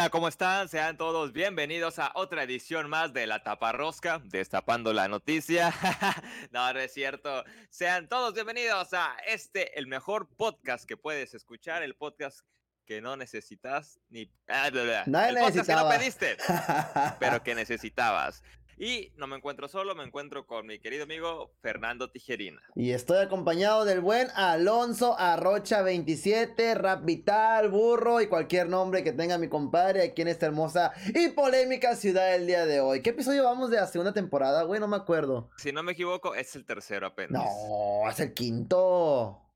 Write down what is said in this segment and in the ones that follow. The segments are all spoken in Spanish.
Hola, ¿cómo están? Sean todos bienvenidos a otra edición más de La Taparrosca, destapando la noticia. no, no es cierto. Sean todos bienvenidos a este, el mejor podcast que puedes escuchar, el podcast que no necesitas ni... Ah, el podcast que no pediste, pero que necesitabas. Y no me encuentro solo, me encuentro con mi querido amigo Fernando Tijerina. Y estoy acompañado del buen Alonso Arrocha 27, Rap Vital, Burro y cualquier nombre que tenga mi compadre aquí en esta hermosa y polémica ciudad del día de hoy. ¿Qué episodio vamos de la segunda temporada, güey? No me acuerdo. Si no me equivoco, es el tercero apenas. No, es el quinto.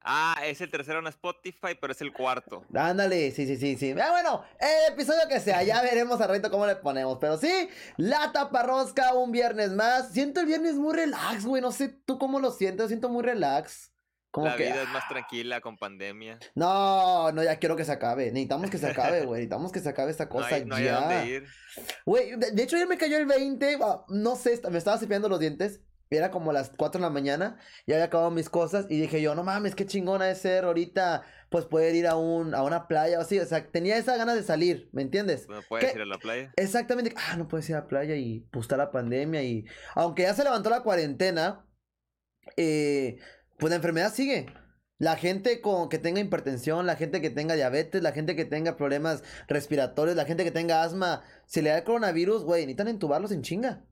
Ah, es el tercero en Spotify, pero es el cuarto. Ándale, sí, sí, sí, sí. Ah, bueno, el episodio que sea, ya veremos al reto cómo le ponemos. Pero sí, la taparrosca un viernes más. Siento el viernes muy relax, güey. No sé tú cómo lo sientes, siento muy relax. Como La que, vida es ah, más tranquila con pandemia. No, no, ya quiero que se acabe. Necesitamos que se acabe, güey. Necesitamos que se acabe esta No cosa no hay a ya. dónde ir. Güey, de, de hecho ayer me cayó el 20. ah, no sé, me estaba cepillando los dientes. Era como las 4 de la mañana. Ya había acabado mis cosas. Y dije yo, no mames, qué chingona de ser ahorita. Pues poder ir a, un, a una playa o así. O sea, tenía esa ganas de salir, ¿me entiendes? No puedes ¿Qué? ir a la playa. Exactamente. Ah, no puedes ir a la playa y pues está la pandemia. Y aunque ya se levantó la cuarentena, eh, pues la enfermedad sigue. La gente con, que tenga hipertensión, la gente que tenga diabetes, la gente que tenga problemas respiratorios, la gente que tenga asma, si le da el coronavirus, güey, necesitan entubarlos en chinga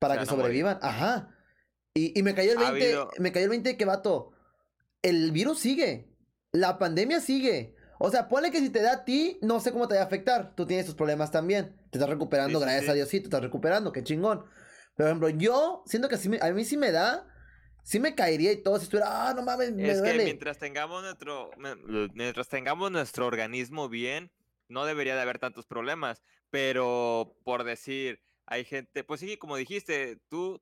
para que sobrevivan. Ajá. Y, y me cayó el Ha 20, habido- me cayó el 20 que vato. El virus sigue. La pandemia sigue. O sea, ponle que si te da a ti, no sé cómo te va a afectar. Tú tienes tus problemas también. Te estás recuperando, Sí, gracias sí. a Dios, sí, te estás recuperando, qué chingón. Por ejemplo, yo siento que sí me- a mí sí me da, sí me caería y todo, si estuviera, ah, no mames, me Es que duele. mientras tengamos nuestro, mientras tengamos nuestro organismo bien, no debería de haber tantos problemas. Pero por decir, hay gente, pues sí, como dijiste, tú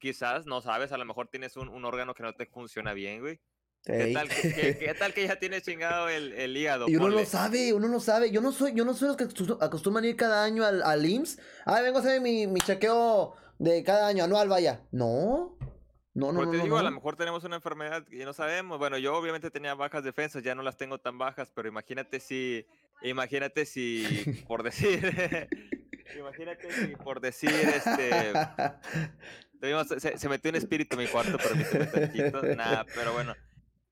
quizás no sabes, a lo mejor tienes un, un órgano que no te funciona bien, güey. ¿Qué tal que, que- qué tal que ya tienes chingado el, el hígado? Y uno Ponle. lo sabe, uno lo sabe. Yo no soy, yo no soy los que acostu- acostumbran ir cada año al, al IMSS. Ah, vengo a hacer mi, mi chequeo de cada año, anual, vaya. No. No, no, Pues no, te no, digo, a no. lo mejor tenemos una enfermedad que no sabemos. Bueno, yo obviamente tenía bajas defensas, ya no las tengo tan bajas, pero imagínate si, imagínate si, por decir, imagínate si por decir, este, tuvimos- se, metió un espíritu en mi cuarto, permíteme tantito, nada, pero bueno,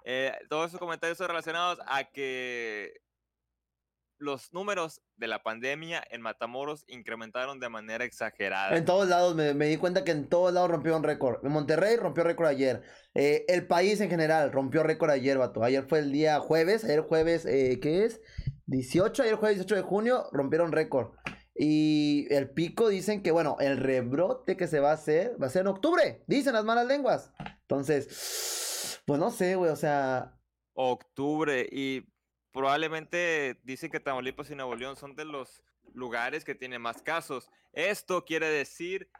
eh, todos esos comentarios son relacionados a que los números de la pandemia en Matamoros incrementaron de manera exagerada. En todos lados me, di cuenta que en todos lados rompió un récord. Monterrey rompió récord ayer. Eh, el país en general rompió récord ayer, vato. Ayer fue el día jueves. Ayer jueves, eh, ¿qué es? 18. Ayer jueves 18 de junio rompieron récord. Y el pico dicen que, bueno, el rebrote que se va a hacer va a ser en octubre. Dicen las malas lenguas. Entonces, pues no sé, güey. O sea, octubre y probablemente dicen que Tamaulipas y Nuevo León son de los lugares que tienen más casos. Esto quiere decir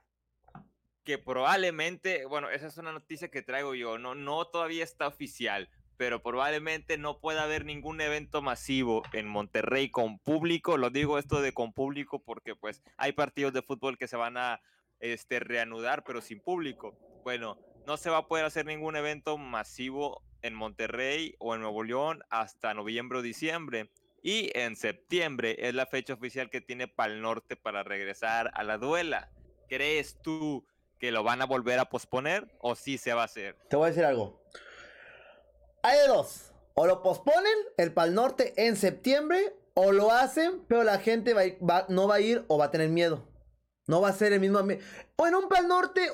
que probablemente, bueno, esa es una noticia que traigo yo, no, no todavía está oficial, pero probablemente no pueda haber ningún evento masivo en Monterrey con público. Lo digo esto de con público porque pues hay partidos de fútbol que se van a este, reanudar, pero sin público. Bueno, no se va a poder hacer ningún evento masivo en Monterrey o en Nuevo León hasta noviembre o diciembre. Y en septiembre es la fecha oficial que tiene Pal Norte para regresar a la duela. ¿Crees tú que lo van a volver a posponer o sí se va a hacer? te voy a decir algo. Hay de dos. O lo posponen, el Pal Norte, en septiembre, o lo hacen, pero la gente no va a ir o va a tener miedo. No va a ser el mismo ambiente. O en un Pal Norte,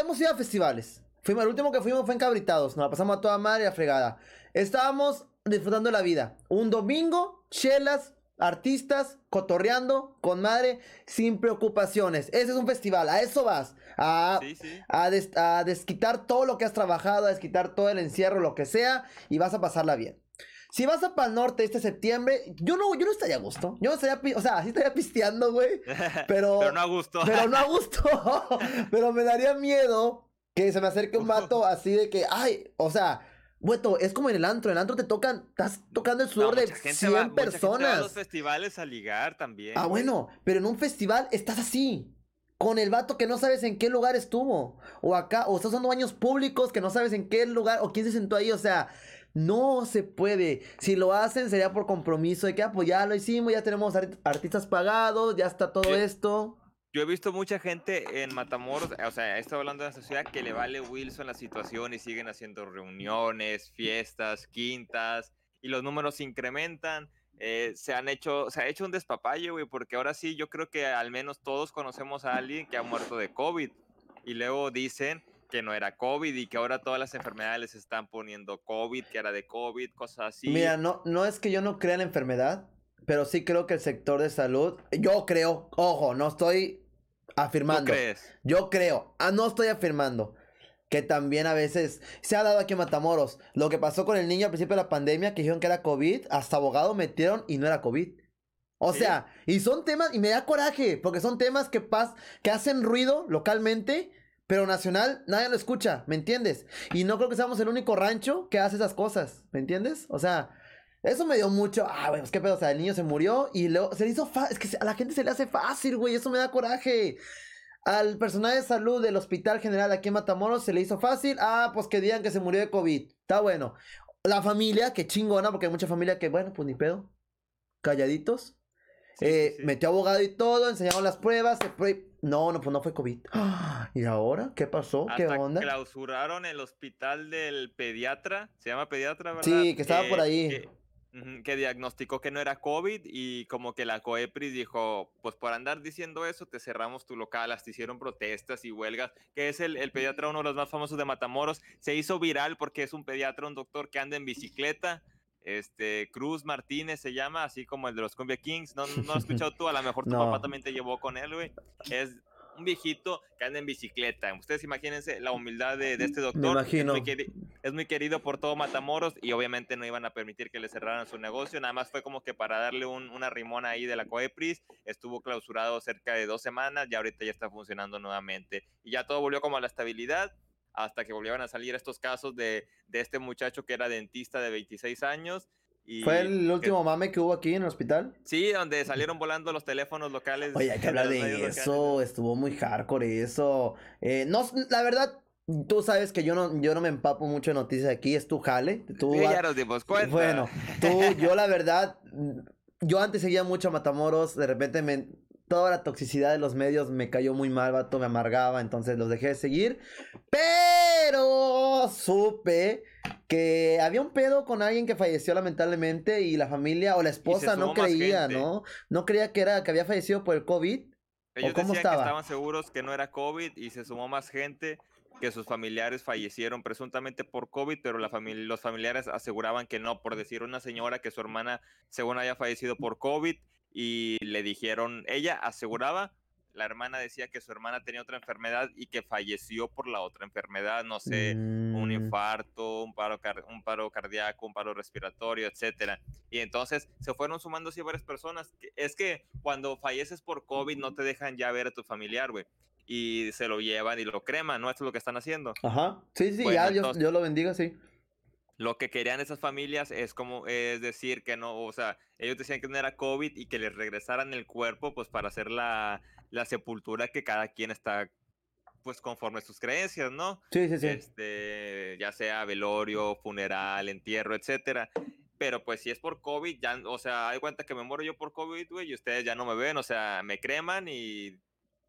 hemos ido a festivales. Fuimos, el último que fuimos fue en Cabritados. Nos la pasamos a toda madre a fregada. Estábamos disfrutando la vida. Un domingo, chelas, artistas, cotorreando, con madre, sin preocupaciones. Ese es un festival, a eso vas. A, Sí, sí. a, des- a desquitar todo lo que has trabajado, a desquitar todo el encierro, lo que sea, y vas a pasarla bien. Si vas a Pal Norte este septiembre, yo no, yo no estaría a gusto. Yo no estaría, o sea, sí estaría pisteando, güey. Pero, Pero no a gusto. pero no a gusto. pero me daría miedo que se me acerque un vato así de que, ay, o sea, Güeto, es como en el antro. En el antro te tocan, estás tocando el No, sudor de mucha gente 100 va- mucha gente va a personas. los festivales a ligar también. Ah, güey. bueno, pero en un festival estás así. Con el vato que no sabes en qué lugar estuvo. O acá, o estás usando baños públicos que no sabes en qué lugar o quién se sentó ahí. O sea, No se puede. Si lo hacen sería por compromiso de que, ah, pues ya lo hicimos, ya tenemos artistas pagados, ya está todo esto. Yo he visto mucha gente en Matamoros, o sea, he estado hablando de la sociedad que le vale Wilson la situación y siguen haciendo reuniones, fiestas, quintas, y los números se incrementan. Eh, se han hecho, se ha hecho un despapalle, güey, porque ahora sí yo creo que al menos todos conocemos a alguien que ha muerto de COVID. Y luego dicen que no era COVID y que ahora todas las enfermedades están poniendo COVID, que era de COVID, cosas así. Mira, no, no es que yo no crea la enfermedad, pero sí creo que el sector de salud, yo creo, ojo, no estoy afirmando. crees? Yo creo, ah, no estoy afirmando. Que también a veces se ha dado aquí en Matamoros. Lo que pasó con el niño al principio de la pandemia, que dijeron que era COVID, hasta abogado metieron y no era COVID. O sea, y son temas, y me da coraje, porque son temas que, pas, que hacen ruido localmente, pero nacional nadie lo escucha, ¿me entiendes? Y no creo que seamos el único rancho que hace esas cosas, ¿me entiendes? O sea, eso me dio mucho. Ah, güey, pues qué pedo. O sea, el niño se murió y luego se le hizo fácil. Es que a la gente se le hace fácil, güey. Eso me da coraje. Al personal de salud del Hospital General aquí en Matamoros se le hizo fácil. Ah, pues que digan que se murió de COVID. Está bueno. La familia, que chingona, porque hay mucha familia que, bueno, pues ni pedo. Calladitos. eh, Metió abogado y todo, enseñaron las pruebas. No, no, pues no fue COVID. ¿Y ahora? ¿Qué pasó? ¿Qué onda? Clausuraron el hospital del pediatra. Se llama pediatra, ¿verdad? Sí, que estaba por ahí que diagnosticó que no era COVID y como que la COEPRIS dijo, pues por andar diciendo eso, te cerramos tu local, hasta hicieron protestas y huelgas, que es el, el, pediatra uno de los más famosos de Matamoros, se hizo viral porque es un pediatra, un doctor que anda en bicicleta, este, Cruz Martínez se llama, así como el de los Cumbia Kings, no, no lo has escuchado tú, a lo mejor tu papá también te llevó con él, güey, es un viejito que anda en bicicleta. Ustedes imagínense la humildad de, este doctor. Me imagino. Es muy, querido por todo Matamoros y obviamente no iban a permitir que le cerraran su negocio. Nada más fue como que para darle una rimona ahí de la Coepris. Estuvo clausurado cerca de dos semanas y ahorita ya está funcionando nuevamente. Y ya todo volvió como a la estabilidad hasta que volvieron a salir estos casos de, de este muchacho que era dentista de 26 años ¿Fue el último mame que hubo aquí en el hospital? Sí, donde salieron volando los teléfonos locales. Oye, hay que hablar de eso, estuvo muy hardcore eso. Eh, no, la verdad, tú sabes que yo no, yo no me empapo mucho de noticias aquí, es tu jale. Tú, sí, ya nos dimos cuenta. Bueno, tú, yo la verdad, yo antes seguía mucho a Matamoros, de repente me, toda la toxicidad de los medios me cayó muy mal, vato, me amargaba, entonces los dejé de seguir. Pero supe que había un pedo con alguien que falleció lamentablemente y la familia o la esposa no creía, ¿no? No creía que era que había fallecido por el COVID. Ellos cómo estaba? que estaban seguros que no era COVID y se sumó más gente que sus familiares fallecieron presuntamente por COVID, pero la familia, los familiares aseguraban que no, por decir una señora que su hermana según haya fallecido por COVID y le dijeron, ella aseguraba la hermana decía que su hermana tenía otra enfermedad y que falleció por la otra enfermedad, no sé, un Mm. infarto, un paro, un paro cardíaco, un paro respiratorio, etcétera. Y entonces se fueron sumando así varias personas. Es que cuando falleces por COVID no te dejan ya ver a tu familiar, güey. Y se lo llevan y lo creman, ¿no? Esto es lo que están haciendo. Ajá. Sí, sí, ya, yo, yo lo bendiga, sí lo que querían esas familias es como, es decir, que no, o sea, ellos decían que no era COVID y que les regresaran el cuerpo, pues para hacer la, la sepultura que cada quien está, pues conforme a sus creencias, ¿no? Sí, sí, sí. Este, ya sea velorio, funeral, entierro, etcétera. Pero pues si es por COVID, ya, o sea, hay cuenta que me muero yo por COVID, güey, y ustedes ya no me ven, o sea, me creman y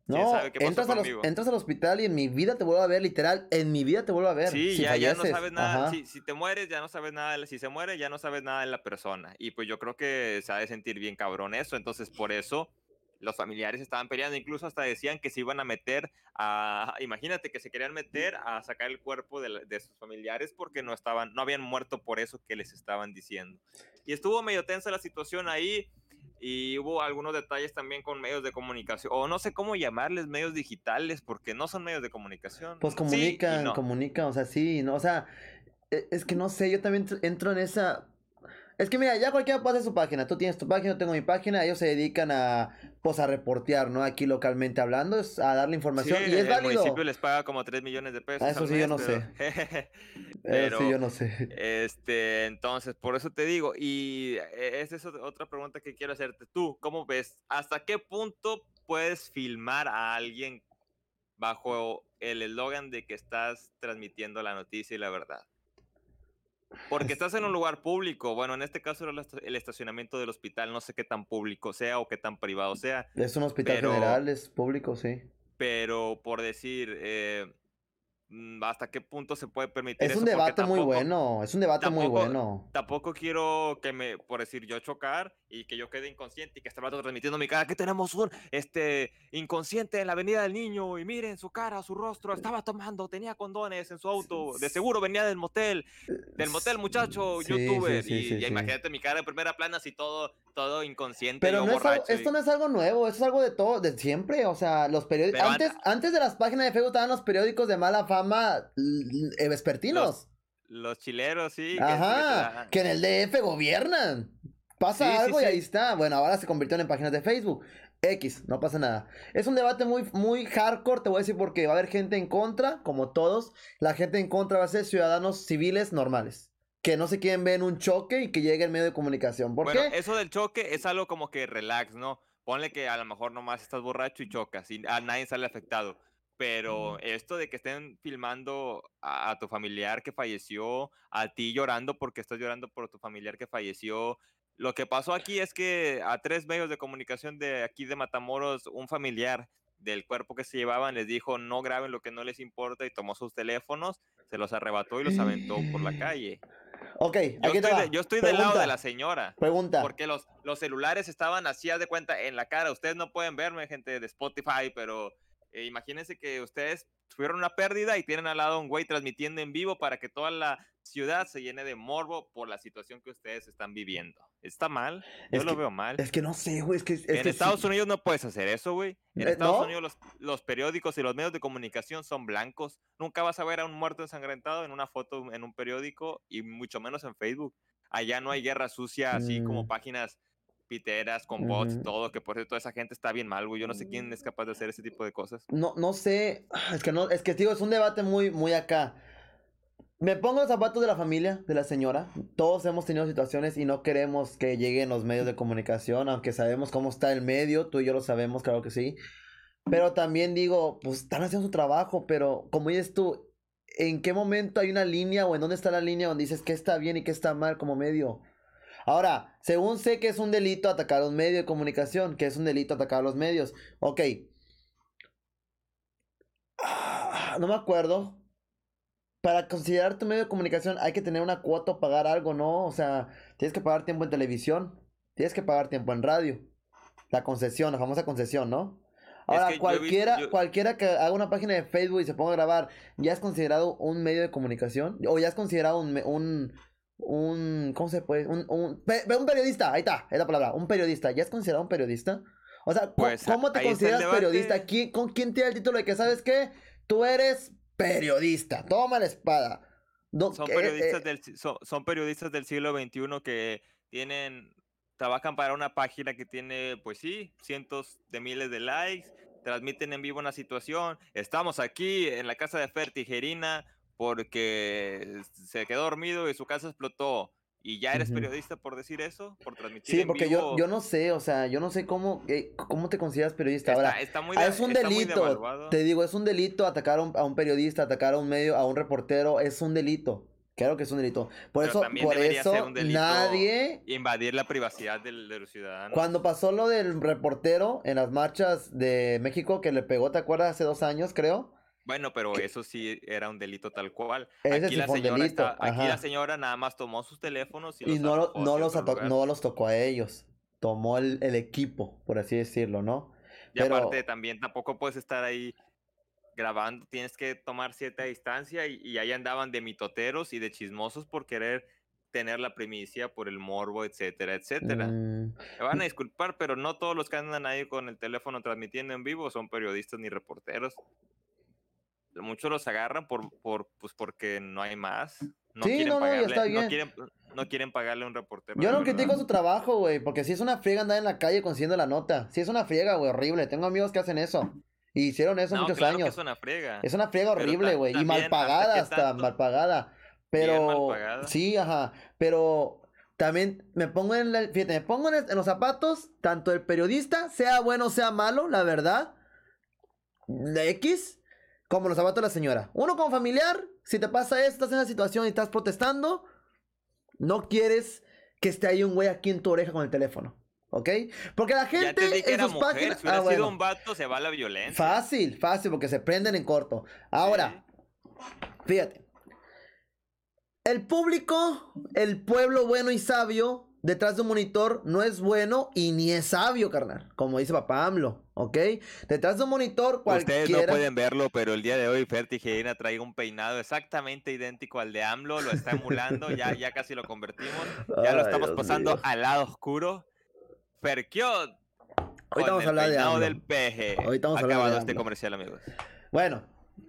no, entras, entras, al hospital y en mi vida te vuelvo a ver, literal, en mi vida te vuelvo a ver. Sí, ya, ya, no sabes nada. Si, si, te mueres, ya no sabes nada. Si se muere, ya no sabes nada de la persona. Y pues yo creo que se ha de sentir bien cabrón eso. Entonces, por eso los familiares estaban peleando. Incluso hasta decían que se iban a meter a. Imagínate que se querían meter a sacar el cuerpo de, de sus familiares porque no estaban, no habían muerto por eso que les estaban diciendo. Y estuvo medio tensa la situación ahí y hubo algunos detalles también con medios de comunicación, o no sé cómo llamarles medios digitales, porque no son medios de comunicación. Pues comunican, comunican, o sea, sí, no, o sea, e, es que no sé, yo también entro en esa, es que mira, ya cualquiera puede hacer su página. Tú tienes tu página, yo tengo mi página. Ellos se dedican a, pues, a reportear, ¿no? Aquí localmente hablando, es a darle información. y es el municipio les paga como 3 millones de pesos. Eso sí, yo no sé. pero, sí, yo no sé. Este, entonces, por eso te digo. Y e, esa es otra pregunta que quiero hacerte. Tú, ¿cómo ves? ¿Hasta qué punto puedes filmar a alguien bajo el eslogan de que estás transmitiendo la noticia y la verdad? Porque estás en un lugar público. Bueno, en este caso era el estacionamiento del hospital. No sé qué tan público sea o qué tan privado sea. Es un hospital general, es público, sí. Pero por decir, eh, hasta qué punto se puede permitir. Es un debate muy bueno, es un debate muy bueno. Tampoco quiero que me, por decir, yo chocar y que yo quede inconsciente y que este rato transmitiendo mi cara, que tenemos un este inconsciente en la avenida del niño y miren su cara, su rostro, estaba tomando, tenía condones en su auto, de seguro venía del motel, del motel muchacho, youtuber, y, imagínate mi cara en primera plana así todo, todo inconsciente. Pero no esto no es algo nuevo, es algo de todo, de siempre, o sea, los periódicos, antes, antes de las páginas de Facebook estaban los periódicos de mala fama llama vespertinos. Los, chileros, sí. Ajá, que, en el DF gobiernan. Pasa algo y ahí está. Bueno, ahora se convirtieron en páginas de Facebook. X, no pasa nada. Es un debate muy, muy hardcore, te voy a decir, porque va a haber gente en contra, como todos. La gente en contra va a ser ciudadanos civiles normales. Que no se quieren ver en un choque y que llegue el medio de comunicación. ¿Por bueno, Eso del choque es algo como que relax, ¿no? Ponle que a lo mejor nomás estás borracho y chocas y a nadie sale afectado pero esto de que estén filmando a, tu familiar que falleció, a ti llorando porque estás llorando por tu familiar que falleció. Lo que pasó aquí es que a tres medios de comunicación de aquí de Matamoros, un familiar del cuerpo que se llevaban les dijo no graben lo que no les importa y tomó sus teléfonos, se los arrebató y los aventó por la calle. Ok, yo estoy, yo estoy del lado de la señora. Pregunta. Porque los, los celulares estaban así, de cuenta, en la cara. Ustedes no pueden verme, gente de Spotify, pero eh, imagínense que ustedes tuvieron una pérdida y tienen al lado un güey transmitiendo en vivo para que toda la ciudad se llene de morbo por la situación que ustedes están viviendo. ¿Está mal? Yo lo veo mal. Es que no sé, güey. Es que, en Estados Unidos no puedes hacer eso, güey. En eh, Estados Unidos los, los, periódicos y los medios de comunicación son blancos. Nunca vas a ver a un muerto ensangrentado en una foto en un periódico y mucho menos en Facebook. Allá no hay guerra sucia, así como mm. páginas piteras, con bots, todo, que por cierto esa gente está bien mal, güey. Yo no sé quién es capaz de hacer ese tipo de cosas. No, no sé, es que no, es que digo, es un debate muy, muy acá. Me pongo los zapatos de la familia, de la señora. Todos hemos tenido situaciones y no queremos que lleguen los medios de comunicación, aunque sabemos cómo está el medio, tú y yo lo sabemos, claro que sí. Pero también digo, pues están haciendo su trabajo, pero como dices tú, ¿en qué momento hay una línea o en dónde está la línea donde dices qué está bien y qué está mal como medio? Ahora, según sé que es un delito atacar a un medio de comunicación, que es un delito atacar a los medios. Ok. Ah, no me acuerdo. Para considerar tu medio de comunicación hay que tener una cuota o pagar algo, ¿no? O sea, tienes que pagar tiempo en televisión, tienes que pagar tiempo en radio. La concesión, la famosa concesión, ¿no? Ahora, cualquiera, cualquiera que haga una página de Facebook y se ponga a grabar, ¿ya es considerado un medio de comunicación? ¿O ya es considerado un, un, ¿cómo se puede? Un, un, un periodista, ahí está, es la palabra, un periodista, ¿ya es considerado un periodista? O sea, pues, ¿cómo te consideras periodista? ¿Quién, ¿Con quién tiene el título de que sabes qué? Tú eres periodista, toma la espada. son, periodistas eh, del, son, periodistas del siglo XXI que tienen, trabajan para una página que tiene, pues sí, cientos de miles de likes, transmiten en vivo una situación. Estamos aquí en la casa de Fer Tijerina, porque se quedó dormido y su casa explotó. ¿Y ya eres periodista por decir eso? ¿Por transmitir Sí, porque Yo, yo no sé, o sea, yo no sé cómo, eh, cómo te consideras periodista. Ahora, ah, es un delito, te digo, es un delito atacar a un, periodista, atacar a un medio, a un reportero, es un delito. Claro que es un delito. Por eso, por eso nadie. Invadir la privacidad de los ciudadanos. Cuando pasó lo del reportero en las marchas de México que le pegó, ¿te acuerdas? Hace dos años, creo. Bueno, pero eso sí era un delito tal cual. aquí, la señora aquí la señora nada más tomó sus teléfonos y, no, los no, los no los tocó a ellos. Tomó el, equipo, por así decirlo, ¿no? Y aparte también tampoco puedes estar ahí grabando, tienes que tomar cierta distancia y, ahí andaban de mitoteros y de chismosos por querer tener la primicia por el morbo, etcétera, etcétera. Mm. Me van a disculpar, pero no todos los que andan ahí con el teléfono transmitiendo en vivo son periodistas ni reporteros muchos los agarran por, por, pues porque no hay más. No quieren no, pagarle, está bien. No quieren, pagarle a un reportero. Yo no critico su trabajo, güey, porque si es una friega andar en la calle consiguiendo la nota. Si es una friega, güey, horrible. Tengo amigos que hacen eso. Y hicieron eso muchos claro años. es una friega. Es una friega horrible, güey. Y mal pagada hasta, mal pagada. Pero. Sí, ajá. Pero también me pongo en la, fíjate, me pongo en, los zapatos, tanto el periodista, sea bueno o sea malo, la verdad. De X, como los zapatos de la señora. Uno como familiar, si te pasa esto, estás en esa situación y estás protestando, No quieres que esté ahí un güey aquí en tu oreja con el teléfono. ¿Ok? Porque la gente Ya te dije que en sus mujer. páginas. Si hubiera Ah, sido un vato, se va a la violencia. Fácil, fácil, porque se prenden en corto. Ahora, fíjate. El público, el pueblo bueno y sabio, detrás de un monitor no es bueno y ni es sabio, carnal. Como dice papá AMLO, ¿ok? Detrás de un monitor cualquiera... Ustedes no pueden verlo, pero el día de hoy Fer Tijerina trae un peinado exactamente idéntico al de AMLO, lo está emulando, ya, ya casi lo convertimos, ya lo estamos Dios pasando al lado oscuro. Ferkiot, Ahorita vamos a hablar de AMLO. del peje. Ahorita vamos a hablar Acabado de este comercial, amigos. Bueno,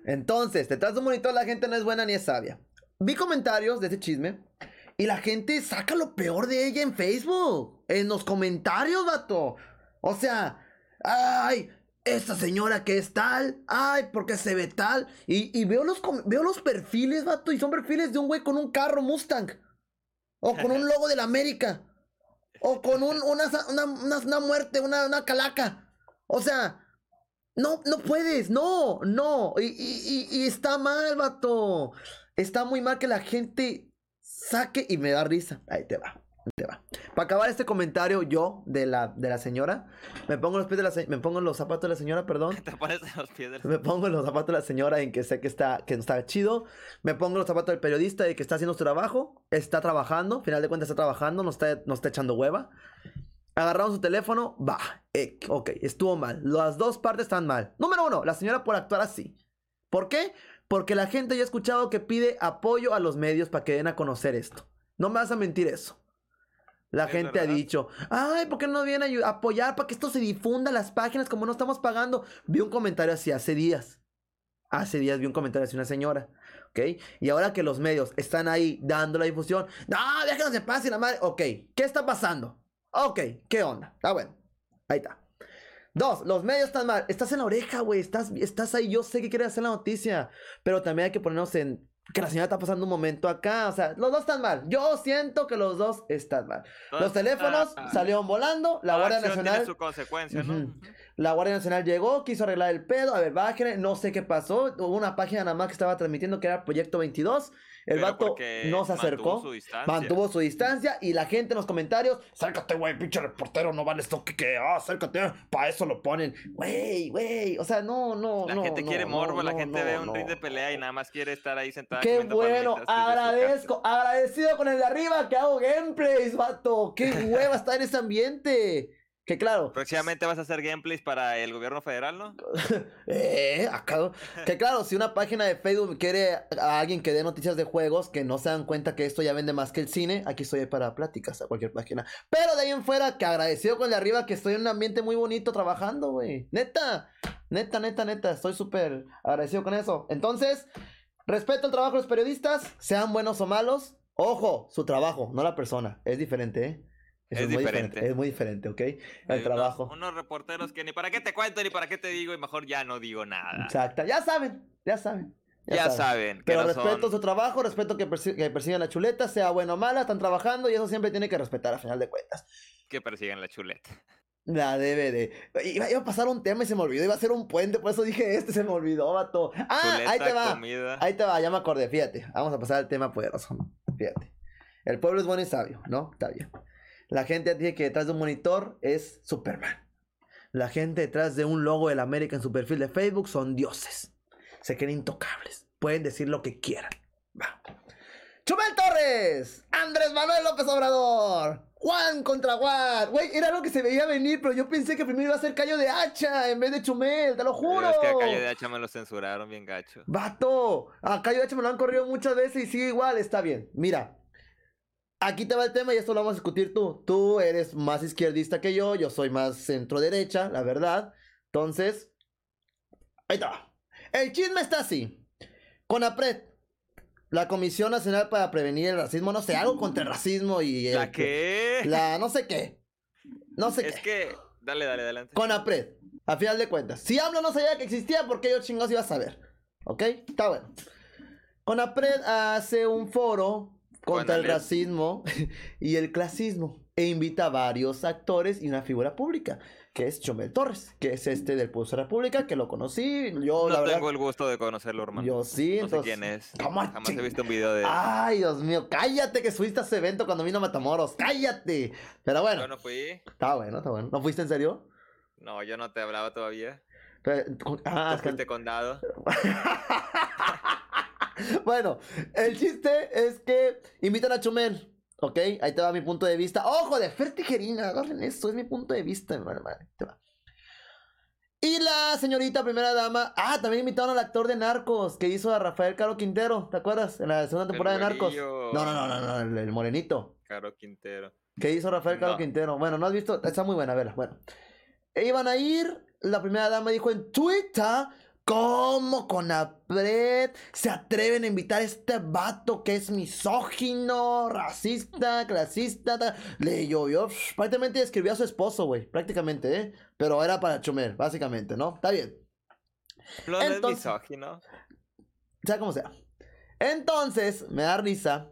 entonces, detrás de un monitor la gente no es buena ni es sabia. Vi comentarios de ese chisme y la gente saca lo peor de ella en Facebook. En los comentarios, vato. O sea, ay, esta señora que es tal, ay, porque se ve tal. Y, y veo, los, veo los perfiles, vato, y son perfiles de un güey con un carro Mustang. O con un logo de la América. O con un- una, una, una- muerte, una, calaca. O sea, no, no puedes, no, no. Y- y- y está mal, vato. Está muy mal que la gente saque y me da risa. Ahí te va, ahí te va. Para acabar este comentario, yo, de la, de la señora, me pongo los pies de la se- me pongo en los zapatos de la señora, perdón. Te pones en los pies del... Me pongo en los zapatos de la señora en que sé que está, que está chido. Me pongo en los zapatos del periodista de que está haciendo su trabajo. Está trabajando. Al final de cuentas está trabajando. No está, no está echando hueva. Agarraron su teléfono. Va. eh, ok, estuvo mal. Las dos partes están mal. Número uno, la señora por actuar así. ¿Por qué? Porque la gente ya ha escuchado que pide apoyo a los medios para que den a conocer esto. No me vas a mentir eso. La Es gente ha dicho, ay, ¿por qué no vienen a apoyar para que esto se difunda en las páginas como no estamos pagando? Vi un comentario así hace días. Hace días vi un comentario así una señora, ¿ok? Y ahora que los medios están ahí dando la difusión, no, déjenos en paz y la madre, ok, ¿qué está pasando? Ok, ¿qué onda? Ah, bueno, ahí está. Dos, los medios están mal. Estás en la oreja, güey. Estás, estás ahí. Yo sé que quieres hacer la noticia. Pero también hay que ponernos en. Que la señora está pasando un momento acá. O sea, los dos están mal. Yo siento que los dos están mal. Los teléfonos Ah, salieron volando. La Guardia acción tiene Nacional. su consecuencia, ¿no? La Guardia Nacional llegó, quiso arreglar el pedo. A ver, bájenle. No sé qué pasó. Hubo una página nada más que estaba transmitiendo que era Proyecto 22. El Pero vato no se mantuvo acercó. su. Mantuvo su distancia y la gente en los comentarios, acércate, güey, pinche reportero, no vale esto que, que, ah, acércate, para eso lo ponen, güey, güey, o sea, no, no, La no. gente no, quiere no, morbo, la gente ve un ring de pelea y nada más quiere estar ahí sentada. Qué bueno, agradezco, agradecido con el de arriba que hago gameplays, vato, qué hueva estar en ese ambiente. Que claro, Próximamente vas a hacer gameplays para el gobierno federal, ¿no? Eh, acá. Que claro, si una página de Facebook quiere a alguien que dé noticias de juegos que no se dan cuenta que esto ya vende más que el cine, aquí estoy para pláticas a cualquier página. Pero de ahí en fuera, que agradecido con el de arriba que estoy en un ambiente muy bonito trabajando, güey. Neta, neta, neta, neta, estoy súper agradecido con eso. Entonces, respeto el trabajo de los periodistas, sean buenos o malos. Ojo, su trabajo, no la persona. Es diferente, ¿eh? Eso Es muy diferente. Es muy diferente, ¿ok? El unos- trabajo. Unos, reporteros que ni para qué te cuento ni para qué te digo y mejor ya no digo nada. Exacto. Ya saben, ya saben. Ya, saben. que Pero no respeto son- su trabajo, respeto que, que persigan la chuleta, sea buena o mala, están trabajando y eso siempre tiene que respetar a final de cuentas. que persiguen la chuleta. La DVD. Iba, iba a pasar un tema y se me olvidó, iba a ser un puente, por eso dije este, se me olvidó, vato. Ah, Chuleta, ahí te va. comida. Ahí te va, ya me acordé, fíjate. Vamos a pasar al tema poderoso. Fíjate. El pueblo es bueno y sabio, ¿no? Está bien. La gente dice que detrás de un monitor es Superman. La gente detrás de un logo de la América en su perfil de Facebook son dioses. Se creen intocables. Pueden decir lo que quieran. Va. Chumel Torres, Andrés Manuel López Obrador, Juan contra Juan. Güey, era algo que se veía venir, pero yo pensé que primero iba a ser Cayo de Hacha en vez de Chumel, te lo Pero juro. Es que a Calle de Hacha me lo censuraron bien gacho. Vato, a Cayo de Hacha me lo han corrido muchas veces y sigue igual, está bien. Mira, aquí te va el tema y esto lo vamos a discutir tú. Tú eres más izquierdista que yo, yo soy más centro derecha, la verdad. Entonces, ahí va. El chisme está así. CONAPRED, la Comisión Nacional para Prevenir el Racismo, no sé, algo contra el racismo y... el- ¿La qué? La no sé qué. No sé Es qué. que... Dale, dale, adelante. CONAPRED, a final de cuentas. Si AMLO no sabía que existía, ¿por qué yo chingados iba a saber? ¿Ok? Está bueno. CONAPRED hace un foro contra el racismo y el clasismo. e invita a varios actores y una figura pública, que es Chumel Torres, que es este del Pulso República, que lo conocí. Yo, no la verdad, tengo el gusto de conocerlo, hermano. yo sí, no sé entonces. quién es. ¿Cómo Jamás he visto un video de él. Ay, Dios mío, cállate que subiste a ese evento cuando vino Matamoros, cállate. Pero bueno, Yo no fui. está bueno, está bueno. ¿No fuiste en serio? No, yo no te hablaba todavía. Pero- ah, Tú es que- fuiste condado. bueno, el chiste es que invitan a Chumel. ¿Ok? Ahí te va mi punto de vista. ¡Ojo de Fer Tijerina! Agarren esto, es mi punto de vista, hermano. te va. Y la señorita primera dama. Ah, también invitaron al actor de Narcos que hizo a Rafael Caro Quintero. ¿Te acuerdas? En la segunda temporada de Narcos. no, no, no, no, el, el morenito. Caro Quintero. ¿Qué hizo Rafael Caro No. Quintero? Bueno, no has visto. Está muy buena, verla. Bueno. E iban a ir. La primera dama dijo en Twitter. ¿Cómo Conapred se atreven a invitar a este vato que es misógino, racista, clasista? ta- Le llovió. Prácticamente escribió a su esposo, güey. Prácticamente, ¿eh? Pero era para Chumer, básicamente, ¿no? Está bien. No, no es Entonces- misógino. sea como sea. Entonces, me da risa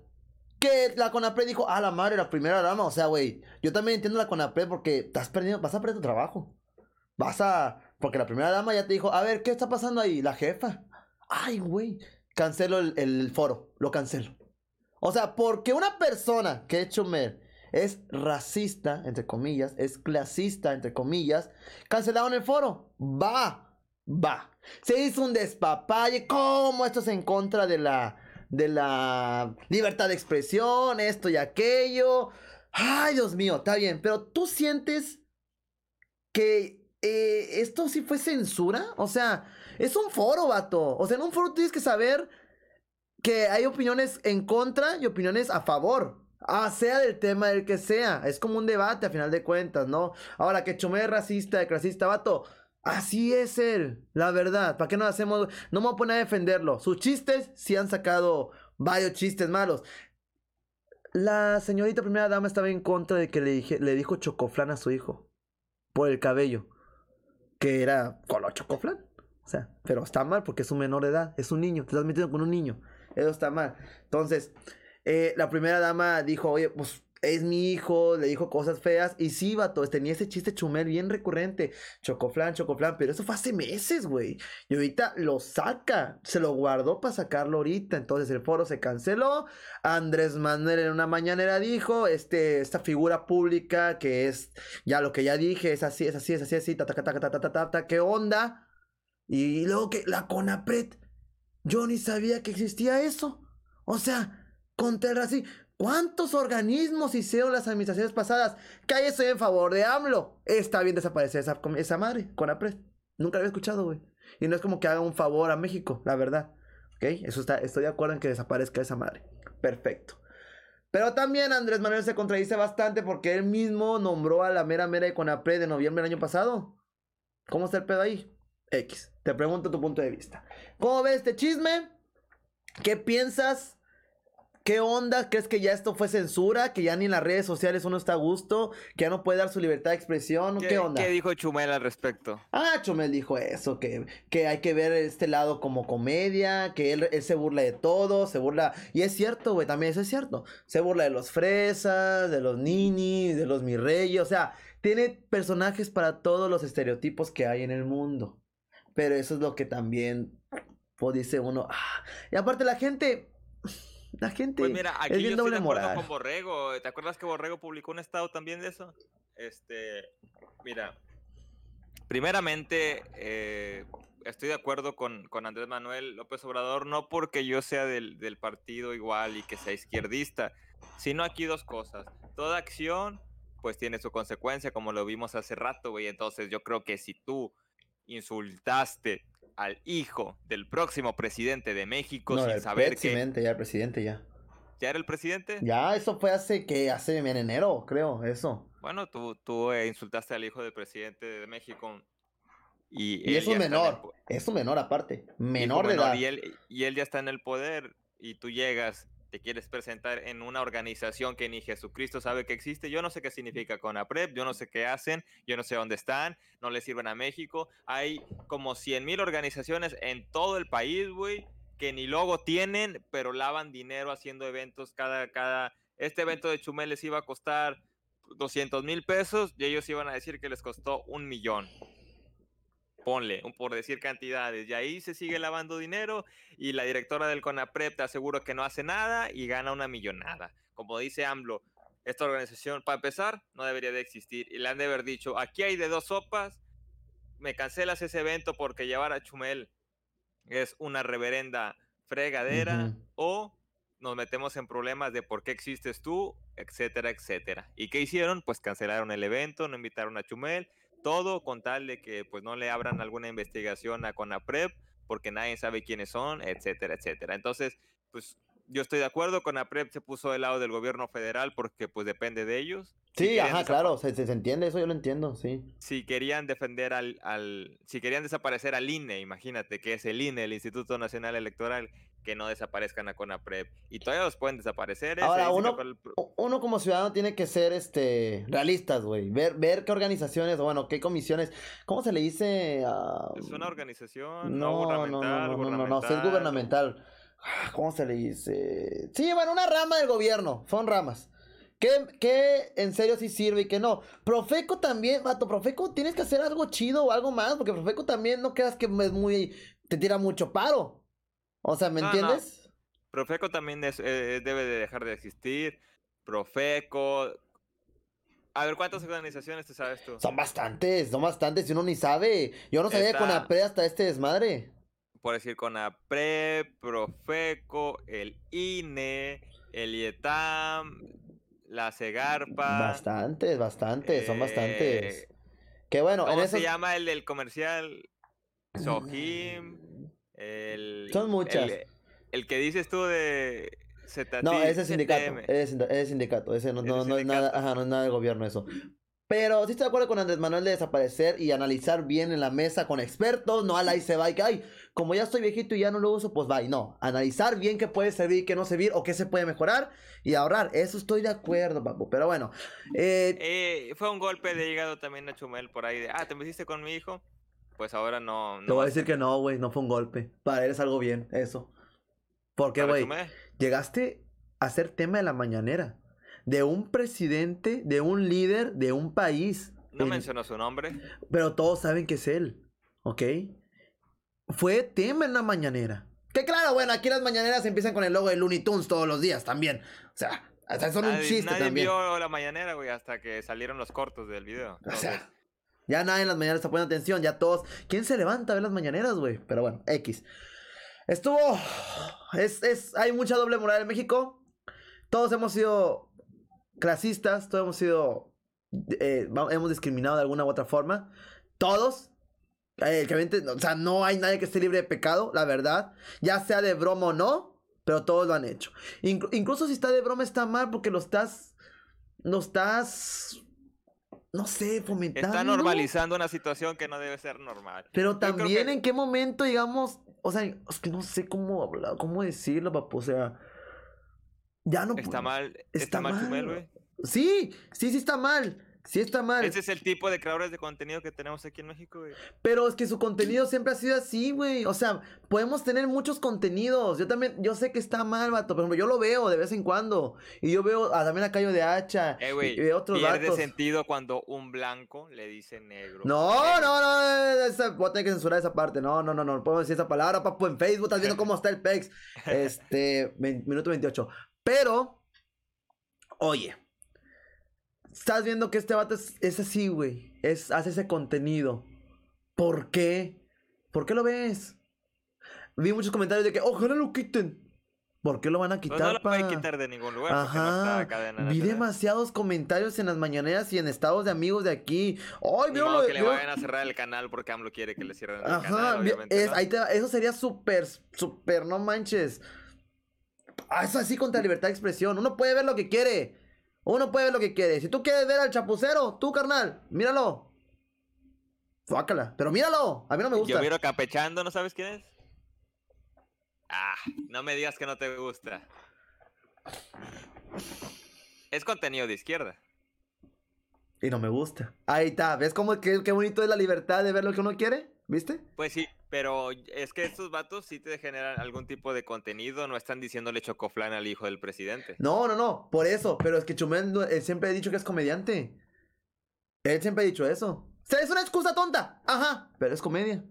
que la Conapred dijo, ah, la madre, la primera dama. O sea, güey, yo también entiendo la Conapred porque estás perdiendo, vas a perder tu trabajo. Vas a, porque la primera dama ya te dijo, a ver, ¿qué está pasando ahí? La jefa. Ay, güey, cancelo el, el foro, lo cancelo. O sea, porque una persona que es Chumer es racista, entre comillas, es clasista, entre comillas, cancelaron el foro. Va, va. Se hizo un despapalle. ¿Cómo esto es en contra de la, de la libertad de expresión? Esto y aquello. Ay, Dios mío, está bien. Pero tú sientes que eh, esto sí fue censura. O sea, es un foro, vato. O sea, en un foro tienes que saber que hay opiniones en contra y opiniones a favor. Ah, sea del tema del que sea. Es como un debate a final de cuentas, ¿no? Ahora, que Chumé es racista, clasista, vato. Así es él, la verdad. ¿Para qué nos hacemos? No me voy a poner a defenderlo. Sus chistes sí han sacado varios chistes malos. La señorita primera dama estaba en contra de que le, le dijo chocoflán a su hijo. Por el cabello. Que era color chocoflán. O sea, pero está mal porque es un menor de edad. Es un niño. Te estás metiendo con un niño. Eso está mal. Entonces, eh, la primera dama dijo, oye, pues es mi hijo, le dijo cosas feas. Y sí, vato, tenía ese chiste chumel bien recurrente. Chocoflan, chocoflan. Pero eso fue hace meses, güey. Y ahorita lo saca. Se lo guardó para sacarlo ahorita. Entonces el foro se canceló. Andrés Manuel en una mañanera dijo, este, esta figura pública que es, ya lo que ya dije, es así, es así, es así, así, ta, ta, ta, ta, ta, ta, ta, ta, ¿qué onda? Y luego que la CONAPRED, yo ni sabía que existía eso. O sea, contra el racismo. ¿Cuántos organismos hicieron las administraciones pasadas? Cállese en favor de AMLO. Está bien desaparecer esa, esa madre, CONAPRED. Nunca la había escuchado, güey. Y no es como que haga un favor a México, la verdad. ¿Ok? Eso está, estoy de acuerdo en que desaparezca esa madre. Perfecto. Pero también Andrés Manuel se contradice bastante porque él mismo nombró a la mera mera de CONAPRED de noviembre del año pasado. ¿Cómo está el pedo ahí? X. Te pregunto tu punto de vista. ¿Cómo ves este chisme? ¿Qué piensas? ¿Qué onda? ¿Crees que ya esto fue censura? ¿Que ya ni en las redes sociales uno está a gusto? ¿Que ya no puede dar su libertad de expresión? ¿Qué, ¿Qué, onda? ¿Qué dijo Chumel al respecto? Ah, Chumel dijo eso, que, que hay que ver este lado como comedia, que él, él se burla de todo, se burla... Y es cierto, güey, también eso es cierto. Se burla de los fresas, de los ninis, de los mirreyes, o sea, tiene personajes para todos los estereotipos que hay en el mundo. Pero eso es lo que también, pues dice uno, ah, y aparte la gente... La gente Pues mira, es aquí bien yo doble moral. con Borrego. ¿Te acuerdas que Borrego publicó un estado también de eso? Este, mira, primeramente, eh, estoy de acuerdo con, con Andrés Manuel López Obrador, no porque yo sea del, del partido igual y que sea izquierdista, sino aquí dos cosas. Toda acción, pues tiene su consecuencia, como lo vimos hace rato, güey. Entonces yo creo que si tú insultaste al hijo del próximo presidente de México No, sin el saber que ya el presidente, ya. ya era el presidente, Ya, eso fue hace que, hace en enero, creo, eso. Bueno, tú, tú eh, insultaste al hijo del presidente de México y, Y es un el menor, es un menor aparte, hijo menor de edad. Y él, y él ya está en el poder y tú llegas, te quieres presentar en una organización que ni Jesucristo sabe que existe. Yo no sé qué significa CONAPREP, yo no sé qué hacen, yo no sé dónde están, no le sirven a México. Hay como 100 mil organizaciones en todo el país, güey, que ni logo tienen, pero lavan dinero haciendo eventos cada, cada... Este evento de Chumel les iba a costar 200 mil pesos y ellos iban a decir que les costó un millón. Ponle, un- por decir cantidades. Y ahí se sigue lavando dinero y la directora del CONAPREP te aseguro que no hace nada y gana una millonada. Como dice AMLO, esta organización, para empezar, no debería de existir. Y le han de haber dicho, aquí hay de dos sopas, me cancelas ese evento porque llevar a Chumel es una reverenda fregadera o nos metemos en problemas de por qué existes tú, etcétera, etcétera. ¿Y qué hicieron? Pues cancelaron el evento, no invitaron a Chumel, todo con tal de que pues no le abran alguna investigación a Conapred porque nadie sabe quiénes son, etcétera, etcétera. Entonces, pues yo estoy de acuerdo, Conapred se puso del lado del gobierno federal porque pues depende de ellos. Sí, ajá, claro, se, se- se entiende, eso yo lo entiendo, sí. si querían defender al, al- si querían desaparecer al INE, imagínate que es el INE, el Instituto Nacional Electoral, que no desaparezcan a CONAPREP. Y todavía los pueden desaparecer. ¿eh? Ahora, uno, el uno como ciudadano tiene que ser este realistas, güey. Ver, ver qué organizaciones, o bueno, qué comisiones, ¿cómo se le dice? a es una organización no, No, no, no, gubernamental, no, no, no, es gubernamental. Ah, ¿Cómo se le dice? Sí, bueno, una rama del gobierno, son ramas. ¿Qué, qué en serio sí sirve y qué no? Profeco también, vato, Profeco tienes que hacer algo chido o algo más, porque Profeco también no creas que es muy, te tira mucho paro. O sea, ¿me No, no. entiendes? Profeco también es- eh, debe de dejar de existir. Profeco. A ver, ¿cuántas organizaciones te sabes tú? Son bastantes, son bastantes y uno ni sabe. Yo no sabía Está- con APRE hasta este desmadre. Por decir, CONAPREP, Profeco, el INE, el IETAM, la CEGARPA. Bastantes, bastantes, son bastantes. eh, Que bueno, en ¿Cómo eso. se llama el del comercial? Sojim. El, Son muchas. El, el que dices tú de No, ese es sindicato. Ese es, sindicato. Ese no, no, no es nada, ajá, no es nada de gobierno eso. Pero sí estoy de acuerdo con Andrés Manuel de desaparecer y analizar bien en la mesa con expertos, no a la y se va y que, ay, como ya estoy viejito y ya no lo uso, pues va y no. Analizar bien qué puede servir, qué no servir o qué se puede mejorar y ahorrar. Eso estoy de acuerdo, papu. Pero bueno, eh, Eh, fue un golpe de hígado también a Chumel por ahí de, ah, ¿te metiste con mi hijo? Pues ahora no. te voy a decir que no, güey, no fue un golpe. Para él es algo bien, eso. Porque, güey, llegaste a ser tema de la mañanera. De un presidente, de un líder, de un país. No En- mencionó su nombre. Pero todos saben que es él, ¿ok? Fue tema en la mañanera. Que claro, bueno, aquí las mañaneras empiezan con el logo de Looney Tunes todos los días también. O sea, hasta son un nadie chiste nadie también. vio la mañanera, güey, hasta que salieron los cortos del video. O sea, ya nadie en las mañaneras está poniendo atención, ya todos. ¿Quién se levanta a ver las mañaneras, güey? Pero bueno, X. Estuvo. Es, es, hay mucha doble moral en México. Todos hemos sido clasistas, todos hemos sido. eh, hemos discriminado de alguna u otra forma. Todos. Eh, que o sea, no hay nadie que esté libre de pecado, la verdad. Ya sea de broma o no, pero todos lo han hecho. Inclu- incluso si está de broma, está mal porque lo estás. Lo estás. No sé, fomentando. está normalizando una situación que no debe ser normal. Pero también que- en qué momento, digamos, o sea, es que no sé cómo hablar, cómo decirlo, papu, o sea, ya no Está mal, está, está mal mal. güey. Sí, sí, sí está mal, sí está mal, Ese es el tipo de creadores de contenido que tenemos aquí en México, güey. pero es que su contenido siempre ha sido así, güey, o sea, podemos tener muchos contenidos, yo también, yo sé que está mal, vato, por ejemplo, yo lo veo de vez en cuando, y yo veo a, también a Cayo de Hacha, Eh, y, güey, y veo otros pierde vatos. sentido cuando un blanco le dice negro. No, Negro. no, no, esa- voy a tener que censurar esa parte. No, no, no, no, no podemos decir esa palabra, papu, en Facebook, estás viendo cómo está el PEX. Este, minuto 28. Pero, oye, estás viendo que este vato es, es así, güey. Es, hace ese contenido. ¿Por qué? ¿Por qué lo ves? Vi muchos comentarios de que, ojalá lo quiten. ¿Por qué lo van a Pues quitar, no lo pueden quitar de ningún lugar no Ajá, cadena vi demasiados comentarios en las mañaneras y en estados de amigos de aquí. ¡Ay, Ni modo que le vayan a cerrar el canal porque AMLO quiere que le cierren el Ajá, canal, vi- obviamente. es- ¿no? ahí te va, eso sería súper, súper, no manches. Ah, Eso así contra libertad de expresión. Uno puede ver lo que quiere. Uno puede ver lo que quiere. Si tú quieres ver al chapucero, tú, carnal, míralo. Fácala. Pero míralo. A mí no me gusta. Yo miro capechando, ¿no sabes quién es? Ah, no me digas que no te gusta. Es contenido de izquierda. Y no me gusta. Ahí está. ¿Ves cómo qué, qué bonito es la libertad de ver lo que uno quiere? ¿Viste? Pues sí, Pero es que estos vatos sí te generan algún tipo de contenido, no están diciéndole chocoflan al hijo del presidente. No, no, no, por eso. Pero es que Chumel no- él siempre ha dicho que es comediante. Él siempre ha dicho eso. O sea, es una excusa tonta. Ajá, pero es comedia.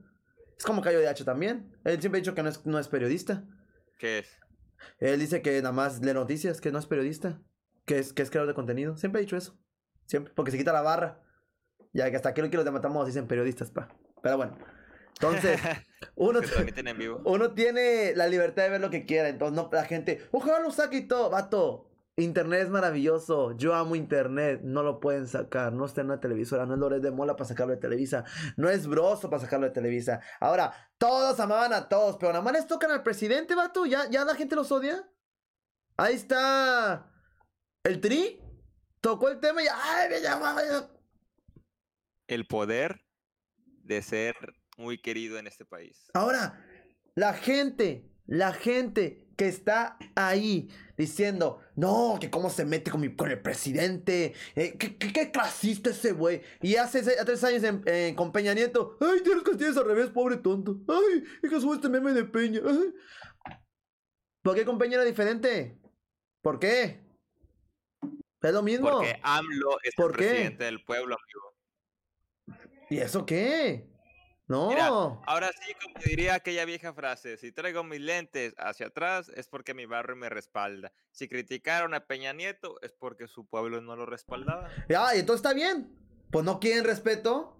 Es como Cayo de H también. Él siempre ha dicho que no es, no es periodista. ¿Qué es? Él dice que nada más lee noticias, que no es periodista. Que es, que es creador de contenido. Siempre ha dicho eso. Siempre. Porque se quita la barra. Ya que hasta aquí los de matamos dicen periodistas, pa. Pero bueno. Entonces, uno, en vivo. uno tiene la libertad de ver lo que quiera. Entonces, no, la gente, ojalá lo saque y todo. Vato, Internet es maravilloso. Yo amo Internet. No lo pueden sacar. No está en una televisora. No es Loret de Mola para sacarlo de Televisa. No es Broso para sacarlo de Televisa. Ahora, todos amaban a todos. Pero nada más les tocan al presidente, vato. Ya, ya la gente los odia. Ahí está. El tri. Tocó el tema y ya. Ay, ya, ya. El poder de ser muy querido en este país. Ahora, la gente, la gente que está ahí diciendo, no, que cómo se mete con, mi, con el presidente, eh, que, que- qué clasista ese güey. Y hace tres años en- en- con Peña Nieto, ay, tienes castillas al revés, pobre tonto. Ay, es que sube este meme de Peña. ay". ¿Por qué con Peña era diferente? ¿Por qué? Es lo mismo. Porque AMLO es ¿Por el qué? presidente del pueblo, amigo. ¿Y eso qué? No. Mira, ahora sí, como diría aquella vieja frase, si traigo mis lentes hacia atrás es porque mi barrio me respalda. Si criticaron a Peña Nieto es porque su pueblo no lo respaldaba. Ya, y entonces está bien. Pues no quieren respeto.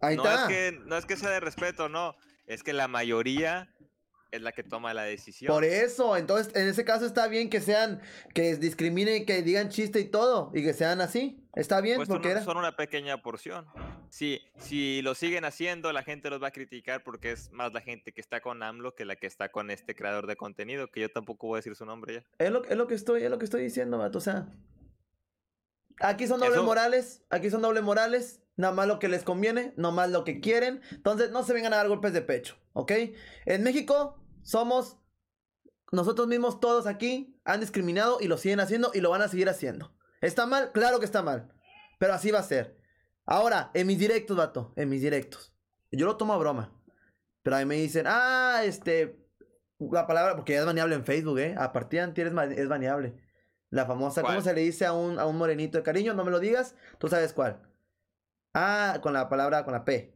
Ahí no está. es que no es que sea de respeto, no, es que la mayoría es la que toma la decisión. Por eso, entonces en ese caso está bien que sean, que discriminen, que digan chiste y todo, y que sean así. Está bien, Pues porque son, era. son una pequeña porción. Si, si lo siguen haciendo, la gente los va a criticar porque es más la gente que está con AMLO que la que está con este creador de contenido, que yo tampoco voy a decir su nombre ya. Es lo, es lo que estoy, es lo que estoy diciendo, vato. O sea. Aquí son dobles Eso- morales, aquí son dobles morales. Nada más lo que les conviene, no más lo que quieren. Entonces, no se vengan a dar golpes de pecho, ¿ok? En México somos nosotros mismos, todos aquí, han discriminado y lo siguen haciendo y lo van a seguir haciendo. ¿Está mal? Claro que está mal. Pero así va a ser. Ahora, en mis directos, vato, en mis directos. Yo lo tomo a broma. Pero ahí me dicen, ah, este, la palabra, porque ya es baneable en Facebook, ¿eh? A partir de antier es, baneable. La famosa, ¿cómo se le dice a un, a un morenito de cariño? No me lo digas, tú sabes cuál. Ah, con la palabra, con la P.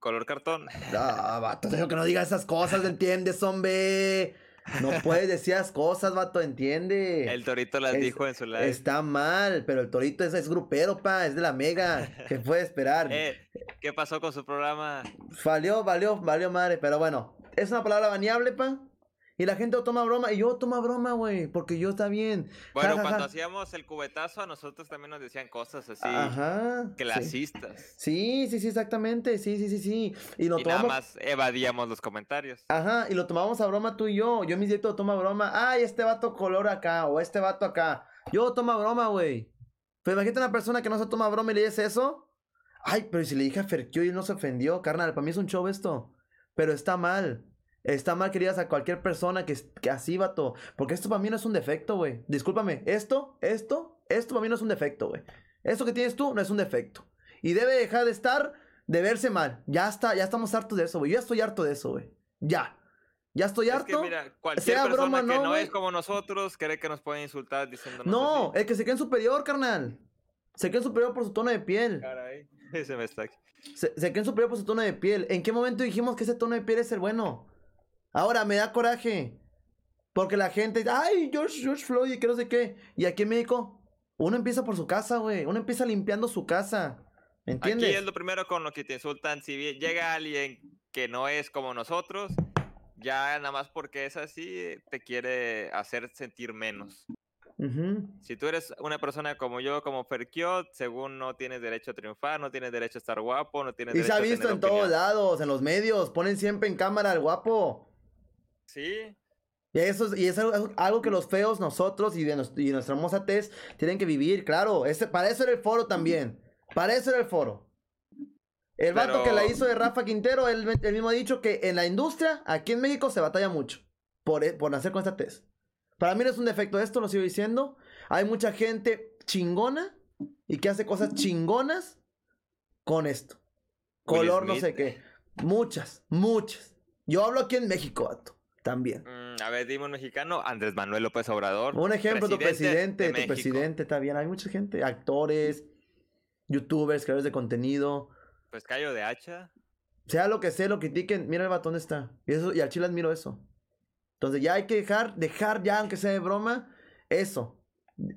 Color cartón. Ah, vato, te digo que no digas esas cosas, ¿entiendes, hombre? No puedes decir esas cosas, vato, entiende. El Torito las Es- dijo en su live. Está mal, pero el torito es, es grupero, pa, es de la mega. ¿Qué puede esperar? Eh, ¿Qué pasó con su programa? Valió, valió, valió madre, pero bueno, es una palabra baneable, pa. Y la gente lo toma broma, y yo tomo a broma, güey, porque yo está bien. Bueno, Ja, ja, cuando ja. hacíamos el cubetazo, a nosotros también nos decían cosas así Ajá. clasistas. Sí, sí, sí, exactamente, sí, sí, sí, sí. Y lo Y nada tomamos. más evadíamos los comentarios. Ajá, y lo tomamos a broma tú y yo. Yo en mis directos lo tomo a broma. Ay, este vato color acá, o este vato acá. Yo lo tomo a broma, güey. Pero imagínate una persona que no se toma broma y le dice eso. Ay, pero si le dije a Ferkio y él no se ofendió, carnal, para mí es un show esto. Pero está mal. Está mal que digas a cualquier persona que, que así, vato. Porque esto para mí no es un defecto, güey. Discúlpame. Esto, esto, esto para mí no es un defecto, güey. Esto que tienes tú no es un defecto. Y debe dejar de estar, de verse mal. Ya está, ya estamos hartos de eso, güey. Yo ya estoy harto de eso, güey. Ya. Ya estoy Es harto. que mira, cualquier sea persona broma o que no, no, es como nosotros cree que nos pueden insultar diciéndonos no, así. el que se cree superior, carnal. Se cree superior por su tono de piel. Caray, ese me está aquí. Se, se creen superior por su tono de piel. ¿En qué momento dijimos que ese tono de piel es el bueno? Ahora me da coraje. Porque la gente ay, George, George Floyd y que no sé qué. Y aquí en México, uno empieza por su casa, güey. Uno empieza limpiando su casa. ¿Me entiendes? Aquí es lo primero con lo que te insultan. Si bien llega alguien que no es como nosotros, ya nada más porque es así, te quiere hacer sentir menos. Si tú eres una persona como yo, como Ferkiot, según no tienes derecho a triunfar, no tienes derecho a estar guapo, no tienes Y derecho se ha a visto en todos lados, en los medios. Ponen siempre en cámara al guapo. Sí, Y eso es, y es algo, que los feos, nosotros y, de nos- y nuestra hermosa tez tienen que vivir, claro. Ese, para eso era el foro también. Para eso era el foro. El vato que la hizo de Rafa Quintero, él, él mismo ha dicho que en la industria, aquí en México, se batalla mucho por, e- por nacer con esta tez. Para mí no es un defecto esto, lo sigo diciendo. Hay mucha gente chingona y que hace cosas chingonas con esto. Color no sé qué. Muchas, muchas. Yo hablo aquí en México, vato. También. Mm, a ver, dime un mexicano, Andrés Manuel López Obrador. Un ejemplo, tu presidente, de tu presidente, está bien. Hay mucha gente, actores, youtubers, creadores de contenido. Pues Cayo de Hacha. Sea lo que sea, lo critiquen, mira el dónde está. Y, eso, y al chile admiro eso. Entonces ya hay que dejar, dejar ya, aunque sea de broma, eso.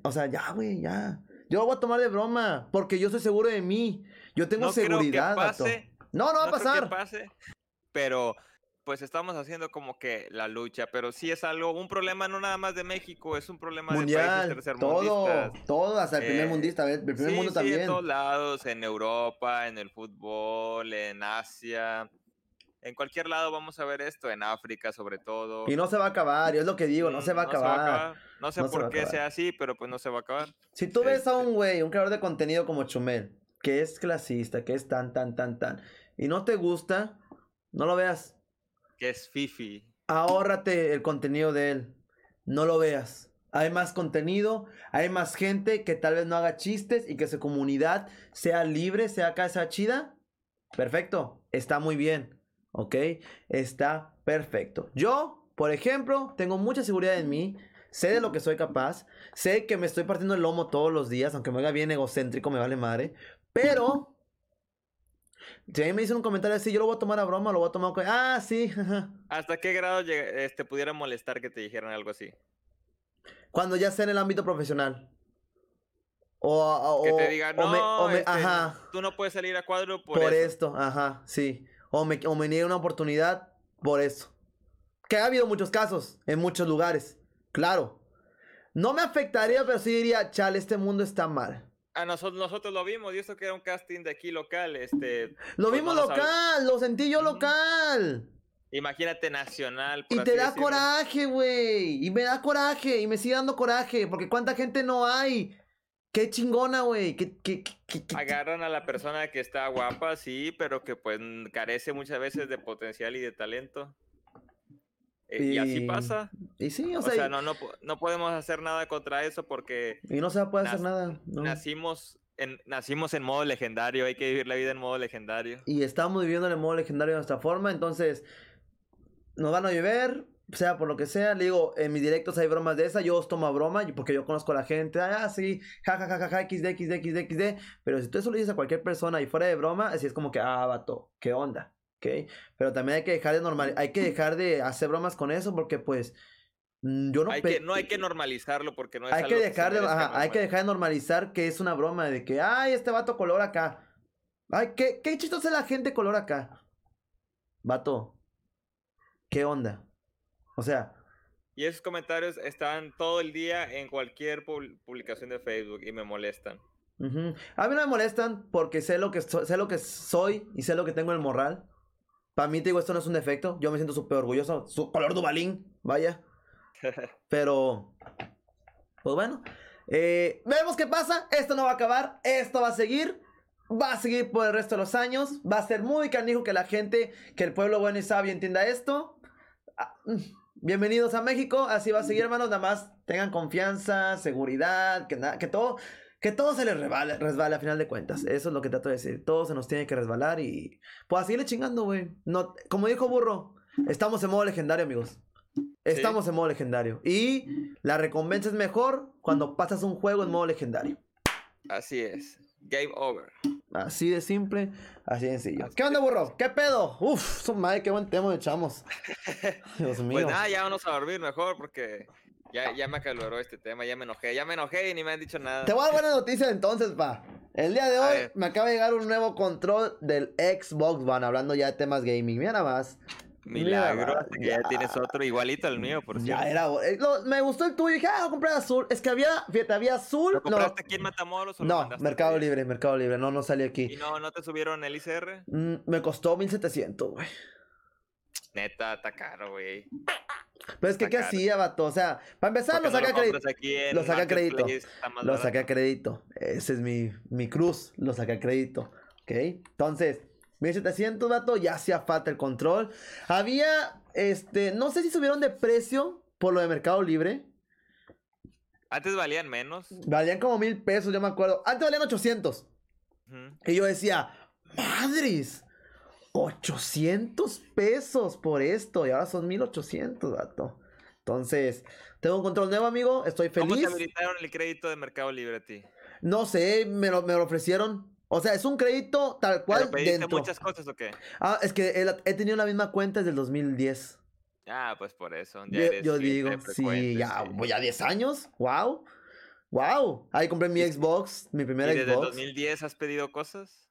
O sea, ya, güey, ya. Yo lo voy a tomar de broma, porque yo soy seguro de mí. Yo tengo No creo que seguridad, pase, No, no va a No creo que pasar. pase, pero pues estamos haciendo como que la lucha, pero sí es algo, un problema no nada más de México, es un problema de Mundial, países todo, tercermundistas. todo, hasta el primer Eh, mundista, el primer sí, mundo sí, también. en todos lados, en Europa, en el fútbol, en Asia, en cualquier lado vamos a ver esto, en África sobre todo. Y no se va a acabar, y es lo que digo, no Mm, se va a acabar. No sé No por qué sea así, pero pues no se va a acabar. Si tú ves a Este- un güey, un creador de contenido como Chumel, que es clasista, que es tan, tan, tan, tan, y no te gusta, no lo veas. Que es Fifi. Ahórrate el contenido de él. No lo veas. Hay más contenido, hay más gente que tal vez no haga chistes y que su comunidad sea libre, sea acá, sea chida. Perfecto, está muy bien, ¿ok? Está perfecto. Yo, por ejemplo, tengo mucha seguridad en mí, sé de lo que soy capaz, sé que me estoy partiendo el lomo todos los días, aunque me haga bien egocéntrico, me vale madre, pero... Si a mí me dicen un comentario así, yo lo voy a tomar a broma, lo voy a tomar con... Ah, sí, jaja. ¿Hasta qué grado lleg- este, pudiera molestar que te dijeran algo así? Cuando ya sea en el ámbito profesional. O, o- Que te digan, no, me- o me- este, ajá, tú no puedes salir a cuadro por, por, esto, ajá, sí. O me, o me niegue una oportunidad por eso. Que ha habido muchos casos en muchos lugares, claro. No me afectaría, pero sí diría, chale, este mundo está mal. A nosotros, nosotros lo vimos, y eso que era un casting de aquí local, este, Lo Pues vimos local, lo sentí yo local. imagínate nacional. Y te da decirlo. coraje, güey. Y me da coraje. Y me sigue dando coraje. Porque cuánta gente no hay. Qué chingona, güey. Qué, qué, qué- Agarran a la persona que está guapa, sí, pero que pues carece muchas veces de potencial y de talento. Eh, Y, así Y- pasa. Y sí, o O sea, sea, no, no, no podemos hacer nada contra eso porque y no se puede hacer nada. no. nacimos, en, nacimos en modo legendario, hay que vivir la vida en modo legendario. Y estamos viviendo en modo legendario de nuestra forma. Entonces, nos van a llover, sea por lo que sea. Le digo, en mis directos hay bromas de esa. Yo os tomo a broma y- porque yo conozco a la gente. Ah, sí, ja, ja, ja, ja, ja, XD, XD, XD, XD. Pero si tú eso lo dices a cualquier persona y fuera de broma, así es como que, ah, vato, ¿qué onda? ¿Ok? Pero también hay que dejar de normal, hay que dejar de hacer bromas con eso porque, pues, mm, yo no... hay pe- que, no hay que normalizarlo porque no es hay algo que dejar de, ajá, hay que dejar de normalizar que es una broma de que, ay, este vato color acá. Ay, qué, qué chistosa es la gente color acá. Vato, ¿qué onda? O sea, Y esos comentarios están todo el día en cualquier pub- publicación de Facebook y me molestan. ujú. a mí no me molestan porque sé lo que so- sé lo que soy y sé lo que tengo en el moral. Para mí, te digo, esto no es un defecto. Yo me siento súper orgulloso. Su color Dubalín, vaya. Pero, pues bueno, eh, veremos qué pasa. Esto no va a acabar, esto va a seguir. Va a seguir por el resto de los años. Va a ser muy canijo que la gente, que el pueblo bueno y sabio entienda esto. Ah, mm, Bienvenidos a México. Así va a seguir, hermanos. Nada más tengan confianza, seguridad, que, nada que todo. Que todo se les resbale, resbale a final de cuentas. Eso es lo que trato de decir. Todo se nos tiene que resbalar y. Pues a seguirle chingando, güey. No, como dijo Burro, estamos en modo legendario, amigos. Estamos en modo legendario. Y la recompensa es mejor cuando pasas un juego en modo legendario. Así es. Game over. Así de simple, así de sencillo. Así ¿Qué onda, burro? ¿Qué pedo? Uf, su madre, qué buen tema echamos. Dios mío. Pues nada, ya vamos a dormir mejor porque ya, ya me acaloró este tema, ya me enojé, ya me enojé y ni me han dicho nada. Te voy a dar buena noticia entonces, pa. El día de hoy me acaba de llegar un nuevo control del Xbox One, hablando ya de temas gaming. Mira nada más. Milagro, Mira, hasta que ya ya. tienes otro igualito al mío, por cierto. Ya era. eh, lo- me gustó el tuyo. Dije, ah, voy a comprar azul. Es que había, fíjate, había azul. ¿Lo No, compraste aquí en Matamoros o lo no, Mercado? Libre, Mercado Libre. No, no salió ¿Y aquí. no, no te subieron el ICR? Mm, me costó 1700, güey. Neta, está caro, güey. Pero es que, ¿qué hacía, vato? O sea, para empezar, ¿Por lo no saca a crédito. compras aquí en lo saca a crédito. Lo barato. saqué a crédito. Ese es mi, mi cruz. Lo saqué a crédito. ¿Ok? Entonces, 1700, vato. Ya hacía falta el control. Había, este, no sé si subieron de precio por lo de Mercado Libre. Antes valían menos. Valían como mil pesos, yo me acuerdo. Antes valían 800. Ujú. Y yo decía, madres. 800 pesos por esto y ahora son 1800, vato. Entonces, tengo un control nuevo, amigo. Estoy feliz. ¿Cómo te habilitaron el crédito de Mercado Libre a ti? No sé, me lo, me lo ofrecieron. O sea, es un crédito tal cual. ¿Pero pediste muchas cosas o qué? Ah, es que he, tenido la misma cuenta desde el 2010. Ah, pues por eso. yo, digo, sí, ya voy a 10 años. Wow. Wow. Ahí compré mi Xbox, mi primera ¿Y desde Xbox. ¿Desde el 2010 has pedido cosas?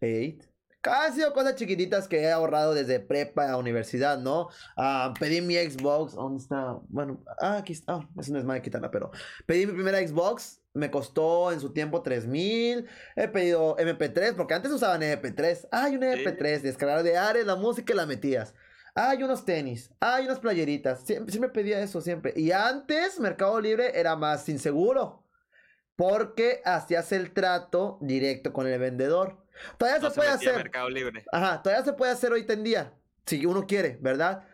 Eight. Casi o cosas chiquititas que he ahorrado desde prepa a universidad, ¿no? Ah, pedí mi Xbox. ¿Dónde está? Bueno, ah, aquí está. Eso no es mal quitarla, pero. Pedí mi primera Xbox. Me costó en su tiempo 3000. He pedido MP3, porque antes usaban MP3. Ah, hay un MP3, descargar de Ares la música y la metías. Hay unos tenis, hay unas playeritas. Siempre, siempre pedía eso, siempre. Y antes, Mercado Libre era más inseguro. Porque hacías el trato directo con el vendedor. Todavía se, puede hacer. Mercado Libre. Ajá, todavía se puede hacer hoy en día. Si uno quiere, ¿verdad?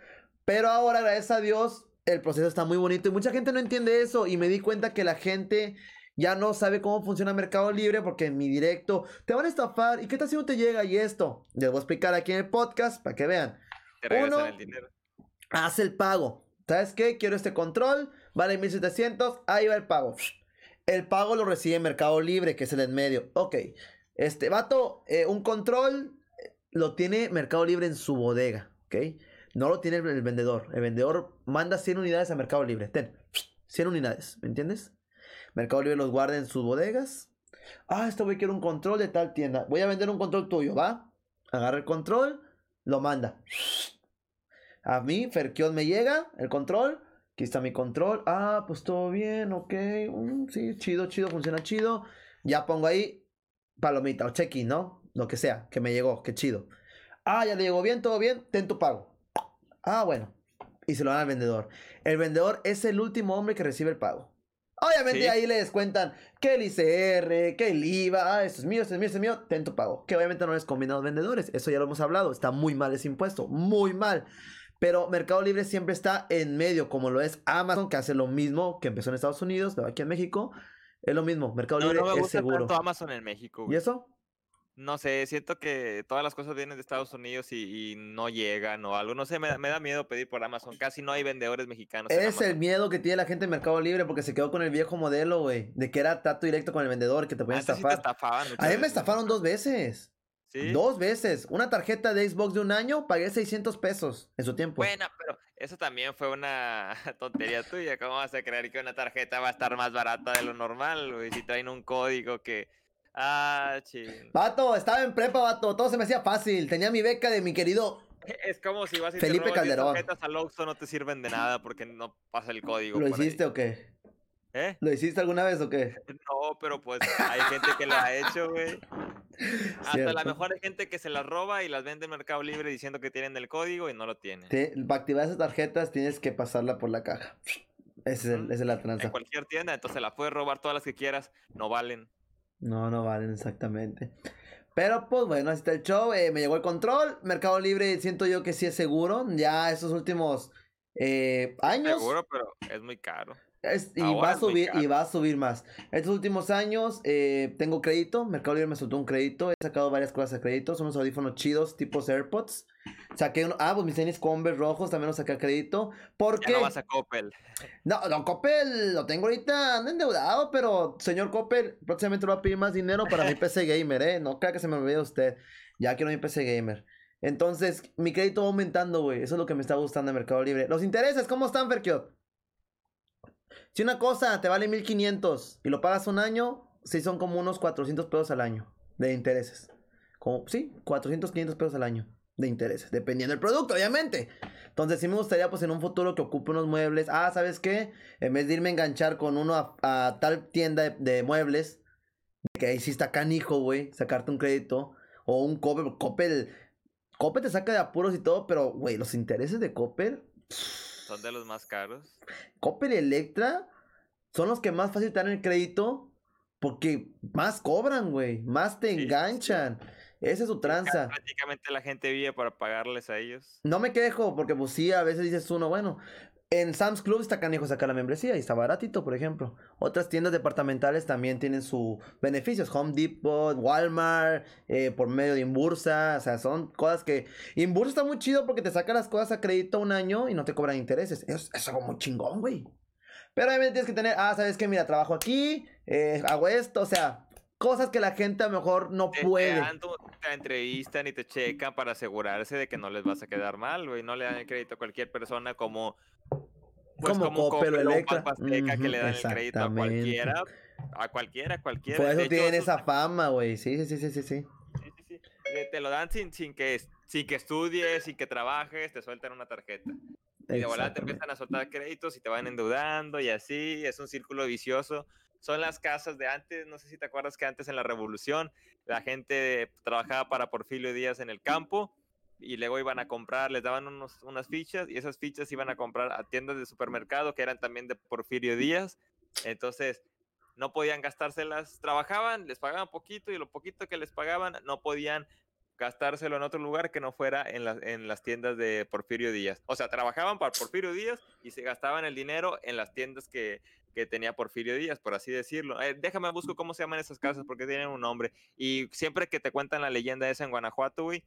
Pero ahora, gracias a Dios, el proceso está muy bonito. Y mucha gente no entiende eso. Y me di cuenta que la gente ya no sabe cómo funciona Mercado Libre porque en mi directo te van a estafar. ¿Y qué tal si no te llega y esto? Les voy a explicar aquí en el podcast para que vean. Uno, el dinero. Hace el pago. ¿Sabes qué? Quiero este control. Vale 1700. Ahí va el pago. El pago lo recibe Mercado Libre, que es el en medio. Ok. Este, vato, eh, un control eh, lo tiene Mercado Libre en su bodega, ¿ok? No lo tiene el vendedor. El vendedor manda 100 unidades a Mercado Libre. Ten, 100 unidades, ¿me entiendes? Mercado Libre los guarda en sus bodegas. Ah, esto voy a quiero un control de tal tienda. Voy a vender un control tuyo, ¿va? Agarra el control, lo manda. A mí, Ferkion me llega el control. Aquí está mi control. Ah, pues todo bien, ok. Mm, sí, chido, chido, funciona chido. Ya pongo ahí palomita o check-in, ¿no? Lo que sea, que me llegó, qué chido. Ah, ya le llegó bien, todo bien, ten tu pago. Ah, bueno. Y se lo dan al vendedor. El vendedor es el último hombre que recibe el pago. Obviamente ahí le descuentan que el ICR, que el IVA, ah, esto es mío, esto es mío, esto es mío, ten tu pago. Que obviamente no les conviene a los vendedores, eso ya lo hemos hablado, está muy mal ese impuesto, muy mal. Pero Mercado Libre siempre está en medio, como lo es Amazon, que hace lo mismo que empezó en Estados Unidos, pero aquí en México. Es lo mismo, Mercado Libre no me gusta es seguro. Tanto Amazon en México. ¿Y eso? No sé, siento que todas las cosas vienen de Estados Unidos y, no llegan o algo. No sé, me, da miedo pedir por Amazon. Casi no hay vendedores mexicanos. Es el miedo que tiene la gente en Mercado Libre porque se quedó con el viejo modelo, güey. De que era trato directo con el vendedor, que te podían estafar. a mí me estafaron dos veces. ¿Sí? Dos veces. Una tarjeta de Xbox de un año, pagué 600 pesos en su tiempo. Bueno, pero eso también fue una tontería tuya. ¿Cómo vas a creer que una tarjeta va a estar más barata de lo normal, güey? Si traen un código que... Ah, ching. Vato, estaba en prepa, vato. Todo se me hacía fácil. Tenía mi beca de mi querido... Es como si vas a Felipe Calderón. tarjetas al Oxxo no te sirven de nada porque no pasa el código. ¿Lo hiciste o qué? ¿Eh? ¿Lo hiciste alguna vez o qué? No, pero pues hay gente que lo ha hecho, güey. Hasta la mejor hay gente que se las roba y las vende en Mercado Libre diciendo que tienen el código y no lo tienen. para activar esas tarjetas tienes que pasarla por la caja. Esa es, la tranza. En cualquier tienda, entonces la puedes robar todas las que quieras, no valen. No, no valen exactamente. Pero pues bueno, así está el show. Eh, me llegó el control. Mercado Libre siento yo que sí es seguro. Ya esos últimos eh, años. Seguro, pero es muy caro y va a subir y va a subir más. Estos últimos años eh, tengo crédito, Mercado Libre me soltó un crédito, he sacado varias cosas de crédito, son unos audífonos chidos, tipos AirPods. Saqué uno, ah, pues mis tenis Converse rojos también los saqué a crédito. Porque... No vas a Coppel. No, no, Coppel lo tengo ahorita, ando endeudado, pero señor Coppel, próximamente lo voy a pedir más dinero para mi PC Gamer, eh. No crea que se me olvide usted. Ya quiero mi PC Gamer. Entonces, mi crédito va aumentando, güey. Eso es lo que me está gustando de Mercado Libre. Los intereses, ¿cómo están, Ferkiot? Si una cosa te vale 1500 y lo pagas un año, sí son como unos 400 pesos al año de intereses. Como, sí, 400, 500 pesos al año de intereses, dependiendo del producto, obviamente. Entonces, sí me gustaría, pues, en un futuro que ocupe unos muebles. Ah, ¿sabes qué? En vez de irme a enganchar con uno a, tal tienda de, muebles, que ahí sí está canijo, güey, sacarte un crédito. O un Coppel, Coppel te saca de apuros y todo, pero, güey, los intereses de Coppel... Son de los más caros. Coppel y Electra son los que más fácil te dan el crédito porque más cobran, güey. Más te enganchan. Esa es su tranza. Prácticamente la gente vive para pagarles a ellos. No me quejo, porque pues sí, a veces dices uno, bueno, En Sam's Club está canijo sacar la membresía y está baratito, por ejemplo. Otras tiendas departamentales también tienen sus beneficios. Home Depot, Walmart, eh, por medio de Inbursa. O sea, son cosas que... Inbursa está muy chido porque te saca las cosas a crédito un año y no te cobran intereses. Es, es algo muy chingón, güey. Pero obviamente tienes que tener, ah, ¿sabes qué? Mira, trabajo aquí, eh, hago esto, o sea, cosas que la gente a lo mejor no Te, puede. te te entrevistan y te checan para asegurarse de que no les vas a quedar mal, güey. No le dan el crédito a cualquier persona como... pues, Como Coppel o un Electra. Banco Azteca que le dan el crédito a cualquiera. A cualquiera, a cualquiera. Por eso hecho, tienen esa fama, güey. Sí, sí, sí, sí, sí, sí. Sí, sí, sí. Te lo dan sin, sin, que, sin que estudies, sin que trabajes, te sueltan una tarjeta. Y de volada te empiezan a soltar créditos y te van endeudando y así, es un círculo vicioso. Son las casas de antes, no sé si te acuerdas que antes en la revolución la gente trabajaba para Porfirio Díaz en el campo y luego iban a comprar, les daban unos, unas fichas y esas fichas iban a comprar a tiendas de supermercado que eran también de Porfirio Díaz. Entonces no podían gastárselas, trabajaban, les pagaban poquito y lo poquito que les pagaban no podían gastárselo en otro lugar que no fuera en, las en las tiendas de Porfirio Díaz. O sea, trabajaban para Porfirio Díaz y se gastaban el dinero en las tiendas que, que tenía Porfirio Díaz, por así decirlo. Eh, déjame busco cómo se llaman esas casas porque tienen un nombre. Y siempre que te cuentan la leyenda esa en Guanajuato, güey,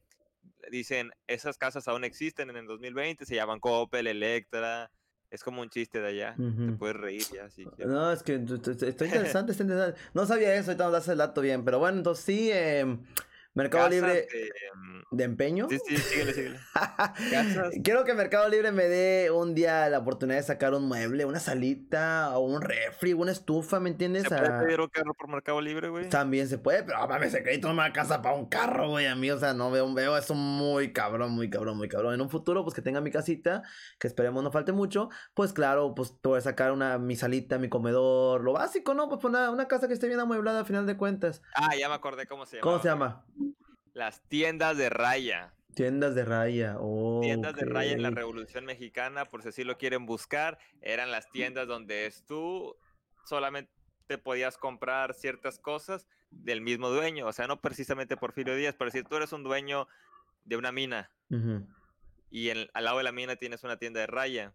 dicen, esas casas aún existen en el 2020, se llaman Coppel, Electra. Es como un chiste de allá. Te puedes reír ya, sí. sí. No, es que está interesante, está interesante. No sabía eso, ahorita nos das el dato bien. Pero bueno, entonces sí, eh, Mercado Casas Libre de, mm, de empeño. Sí, sí, síguele, síguele. Quiero que Mercado Libre me dé un día la oportunidad de sacar un mueble, una salita, o un refri, una estufa, ¿me entiendes? ¿Se puede Ah, pedir un carro por Mercado Libre, güey? También se puede, pero mames, ese crédito me alcanza para un carro, güey, a mí, o sea, no veo, veo eso muy cabrón, muy cabrón, muy cabrón. En un futuro, pues que tenga mi casita, que esperemos no falte mucho, pues claro, pues poder sacar una, mi salita, mi comedor, lo básico, ¿no? Pues una, una casa que esté bien amueblada a final de cuentas. Ah, ya me acordé cómo se llama. ¿Cómo se llama? Las tiendas de raya. Tiendas de raya, oh, Tiendas de raya en la. Revolución Mexicana, por si así lo quieren buscar, eran las tiendas donde es tú solamente podías comprar ciertas cosas del mismo dueño, o sea, no precisamente Porfirio Díaz, pero si tú eres un dueño de una mina y en- al lado de la mina tienes una tienda de raya.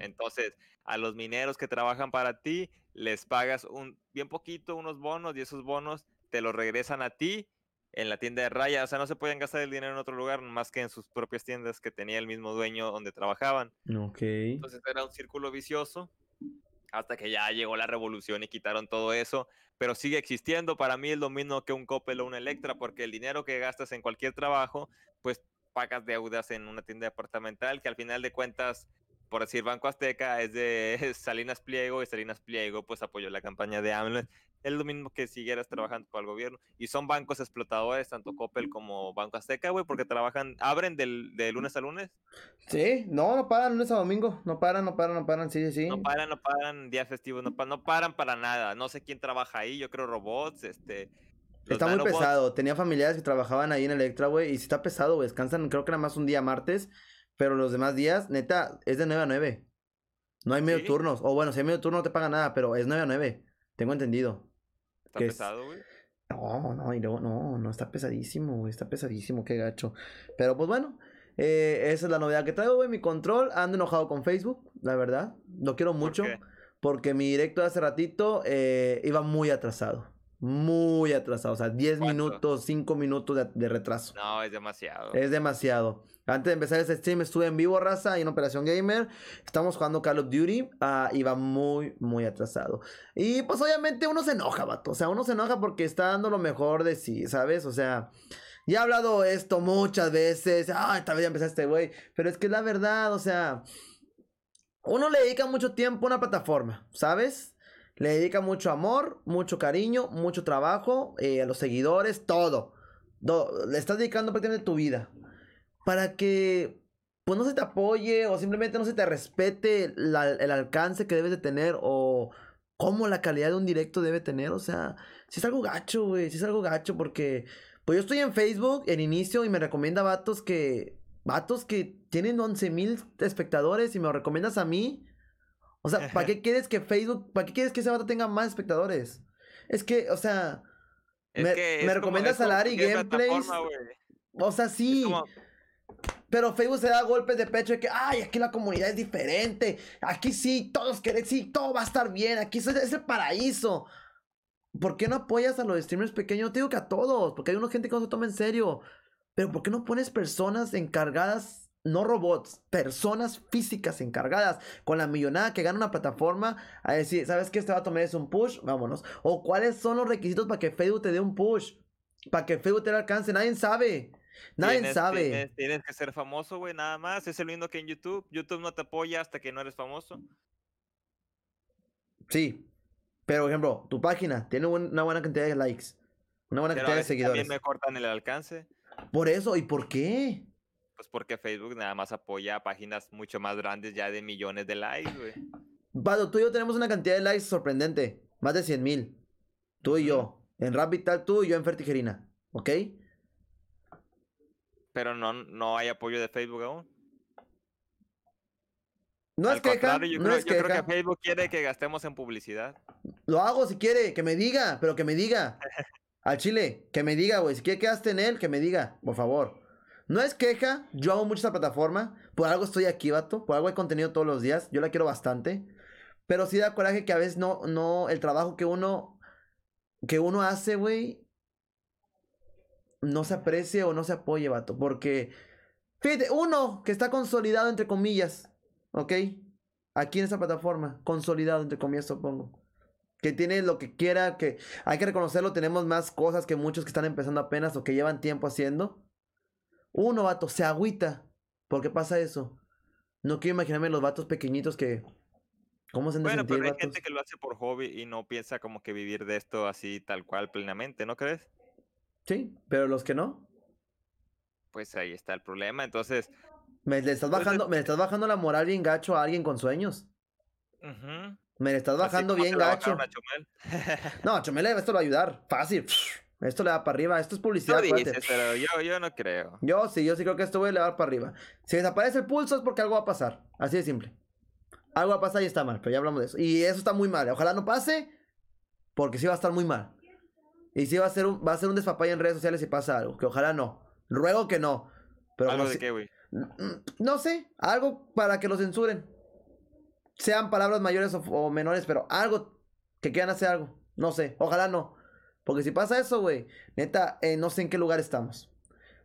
Entonces, a los mineros que trabajan para ti, les pagas un bien poquito, unos bonos, y esos bonos te los regresan a ti en la tienda de raya. O sea, no se pueden gastar el dinero en otro lugar más que en sus propias tiendas que tenía el mismo dueño donde trabajaban. Ok. Entonces era un círculo vicioso hasta que ya llegó la revolución y quitaron todo eso. Pero sigue existiendo. Para mí es lo mismo que un Coppel o un Electra, porque el dinero que gastas en cualquier trabajo, pues pagas deudas en una tienda departamental que al final de cuentas, por decir Banco Azteca, es de Salinas Pliego y Salinas Pliego pues apoyó la campaña de AMLO. Es lo mismo que siguieras trabajando para el gobierno. Y son bancos explotadores, tanto Coppel como Banco Azteca, güey, porque trabajan, abren del, de lunes a lunes Sí, no, no paran lunes a domingo. No paran, no paran, no paran. Sí, sí, sí. No paran, no paran días festivos, no, pa- no paran para nada. No sé quién trabaja ahí, yo creo robots, este... Está muy nanobots. pesado. Tenía familiares que trabajaban ahí en Electra, güey. Y sí está pesado, güey. Descansan, creo que nada más un día martes. Pero los demás días, neta, es de 9 a 9. No hay medio ¿Sí? turnos. O bueno, si hay medio turno no te pagan nada, pero es 9 a 9. Tengo entendido. Está que es- pesado, güey. No, no, y luego, no, no, está pesadísimo, güey. Está pesadísimo, qué gacho. Pero pues bueno, eh, esa es la novedad que traigo, güey. Mi control, ando enojado con Facebook, la verdad. Lo quiero mucho. Porque mi directo de hace ratito eh, iba muy atrasado. Muy atrasado. O sea, 10 ¿Cuánto? minutos, 5 minutos de, de retraso. No, es demasiado. Es demasiado. Antes de empezar este stream estuve en vivo, raza, y en Operación Gamer. Estamos jugando Call of Duty. ah, y va muy, muy atrasado. Y pues obviamente uno se enoja, vato. O sea, uno se enoja porque está dando lo mejor de sí, ¿sabes? O sea, ya he hablado esto muchas veces. Ah, esta vez ya empezó este güey. Pero es que es la verdad, o sea. Uno le dedica mucho tiempo a una plataforma, ¿sabes? Le dedica mucho amor, mucho cariño, mucho trabajo, eh, a los seguidores, todo. Do- le estás dedicando prácticamente tu vida. Para que pues no se te apoye o simplemente no se te respete la- el alcance que debes de tener o cómo la calidad de un directo debe tener. O sea, si es algo gacho, güey, si es algo gacho porque pues yo estoy en Facebook en inicio y me recomienda vatos que vatos que tienen 11 mil espectadores y me lo recomiendas a mí. O sea, ¿para qué quieres que Facebook, para qué quieres que ese vato tenga más espectadores? Es que, o sea, Es me- que recomiendas a Larry Gameplays. o sea, sí. como- Pero Facebook se da golpes de pecho de que, ay, aquí la comunidad es diferente. Aquí sí, todos quieren, sí, todo va a estar bien. Aquí es, es el paraíso. ¿Por qué no apoyas a los streamers pequeños? No te digo que a todos, porque hay una gente que no se toma en serio. Pero ¿por qué no pones personas encargadas, no robots, personas físicas encargadas con la millonada que gana una plataforma a decir, ¿sabes qué? Este va a tomar es un push, vámonos. O cuáles son los requisitos para que Facebook te dé un push, para que Facebook te alcance, nadie sabe. Nadie Tienes- sabe. Tienes, tienes que ser famoso, güey, nada más. Es el lindo que en YouTube. YouTube no te apoya hasta que no eres famoso. Sí. Pero, por ejemplo, tu página tiene una buena cantidad de likes, una buena Pero a cantidad de seguidores. también me cortan el alcance. Por eso, ¿y por qué? Pues porque Facebook nada más apoya a páginas mucho más grandes ya de millones de likes, güey. Vado, tú y yo tenemos una cantidad de likes sorprendente. Más de 100 mil. Tú y yo. En Rap Vital, tú y yo en Fertigerina. ¿Ok? Pero no, no hay apoyo de Facebook aún. No Al es queja, yo, no creo, es yo creo que Facebook quiere que gastemos en publicidad. Lo hago si quiere, que me diga, pero que me diga. Al chile, que me diga, güey. Si quiere quedaste en él, que me diga, por favor. No es queja, yo amo mucho esta plataforma. Por algo estoy aquí, vato. Por algo hay contenido todos los días. Yo la quiero bastante. Pero sí da coraje que a veces no, no, el trabajo que uno, que uno hace, güey, no se aprecie o no se apoye, vato. Porque, fíjate, uno que está consolidado, entre comillas, ¿ok? Aquí en esta plataforma, consolidado, entre comillas, supongo. Que tiene lo que quiera, que hay que reconocerlo, tenemos más cosas que muchos que están empezando apenas o que llevan tiempo haciendo. Uno, vato, se agüita. ¿Por qué pasa eso? No quiero imaginarme los vatos pequeñitos que... ¿Cómo se han de Bueno, sentir, pero hay vatos? gente que lo hace por hobby y no piensa como que vivir de esto así tal cual plenamente, ¿no crees? Sí, pero los que no. Pues ahí está el problema. Entonces, Me le estás Entonces- bajando, me le estás bajando la moral bien gacho a alguien con sueños. ujú, Me le estás bajando bien gacho. a Chumel. No, Chomele, esto lo va a ayudar. Fácil. Esto le va para arriba. Esto es publicidad. Tú dices, pero yo, yo no creo. Yo sí, yo sí creo que esto voy a elevar para arriba. Si desaparece el pulso es porque algo va a pasar. Así de simple. Algo va a pasar y está mal, pero ya hablamos de eso. Y eso está muy mal. Ojalá no pase, porque sí va a estar muy mal. Y sí va a ser un, va a ser un despapalle en redes sociales si pasa algo. Que ojalá no. Ruego que no. Pero ¿Algo de si- qué, güey? Mm, No sé, algo para que lo censuren. Sean palabras mayores o, o menores, pero algo que quieran hacer algo. No sé, ojalá no. Porque si pasa eso, güey, neta, eh, no sé en qué lugar estamos.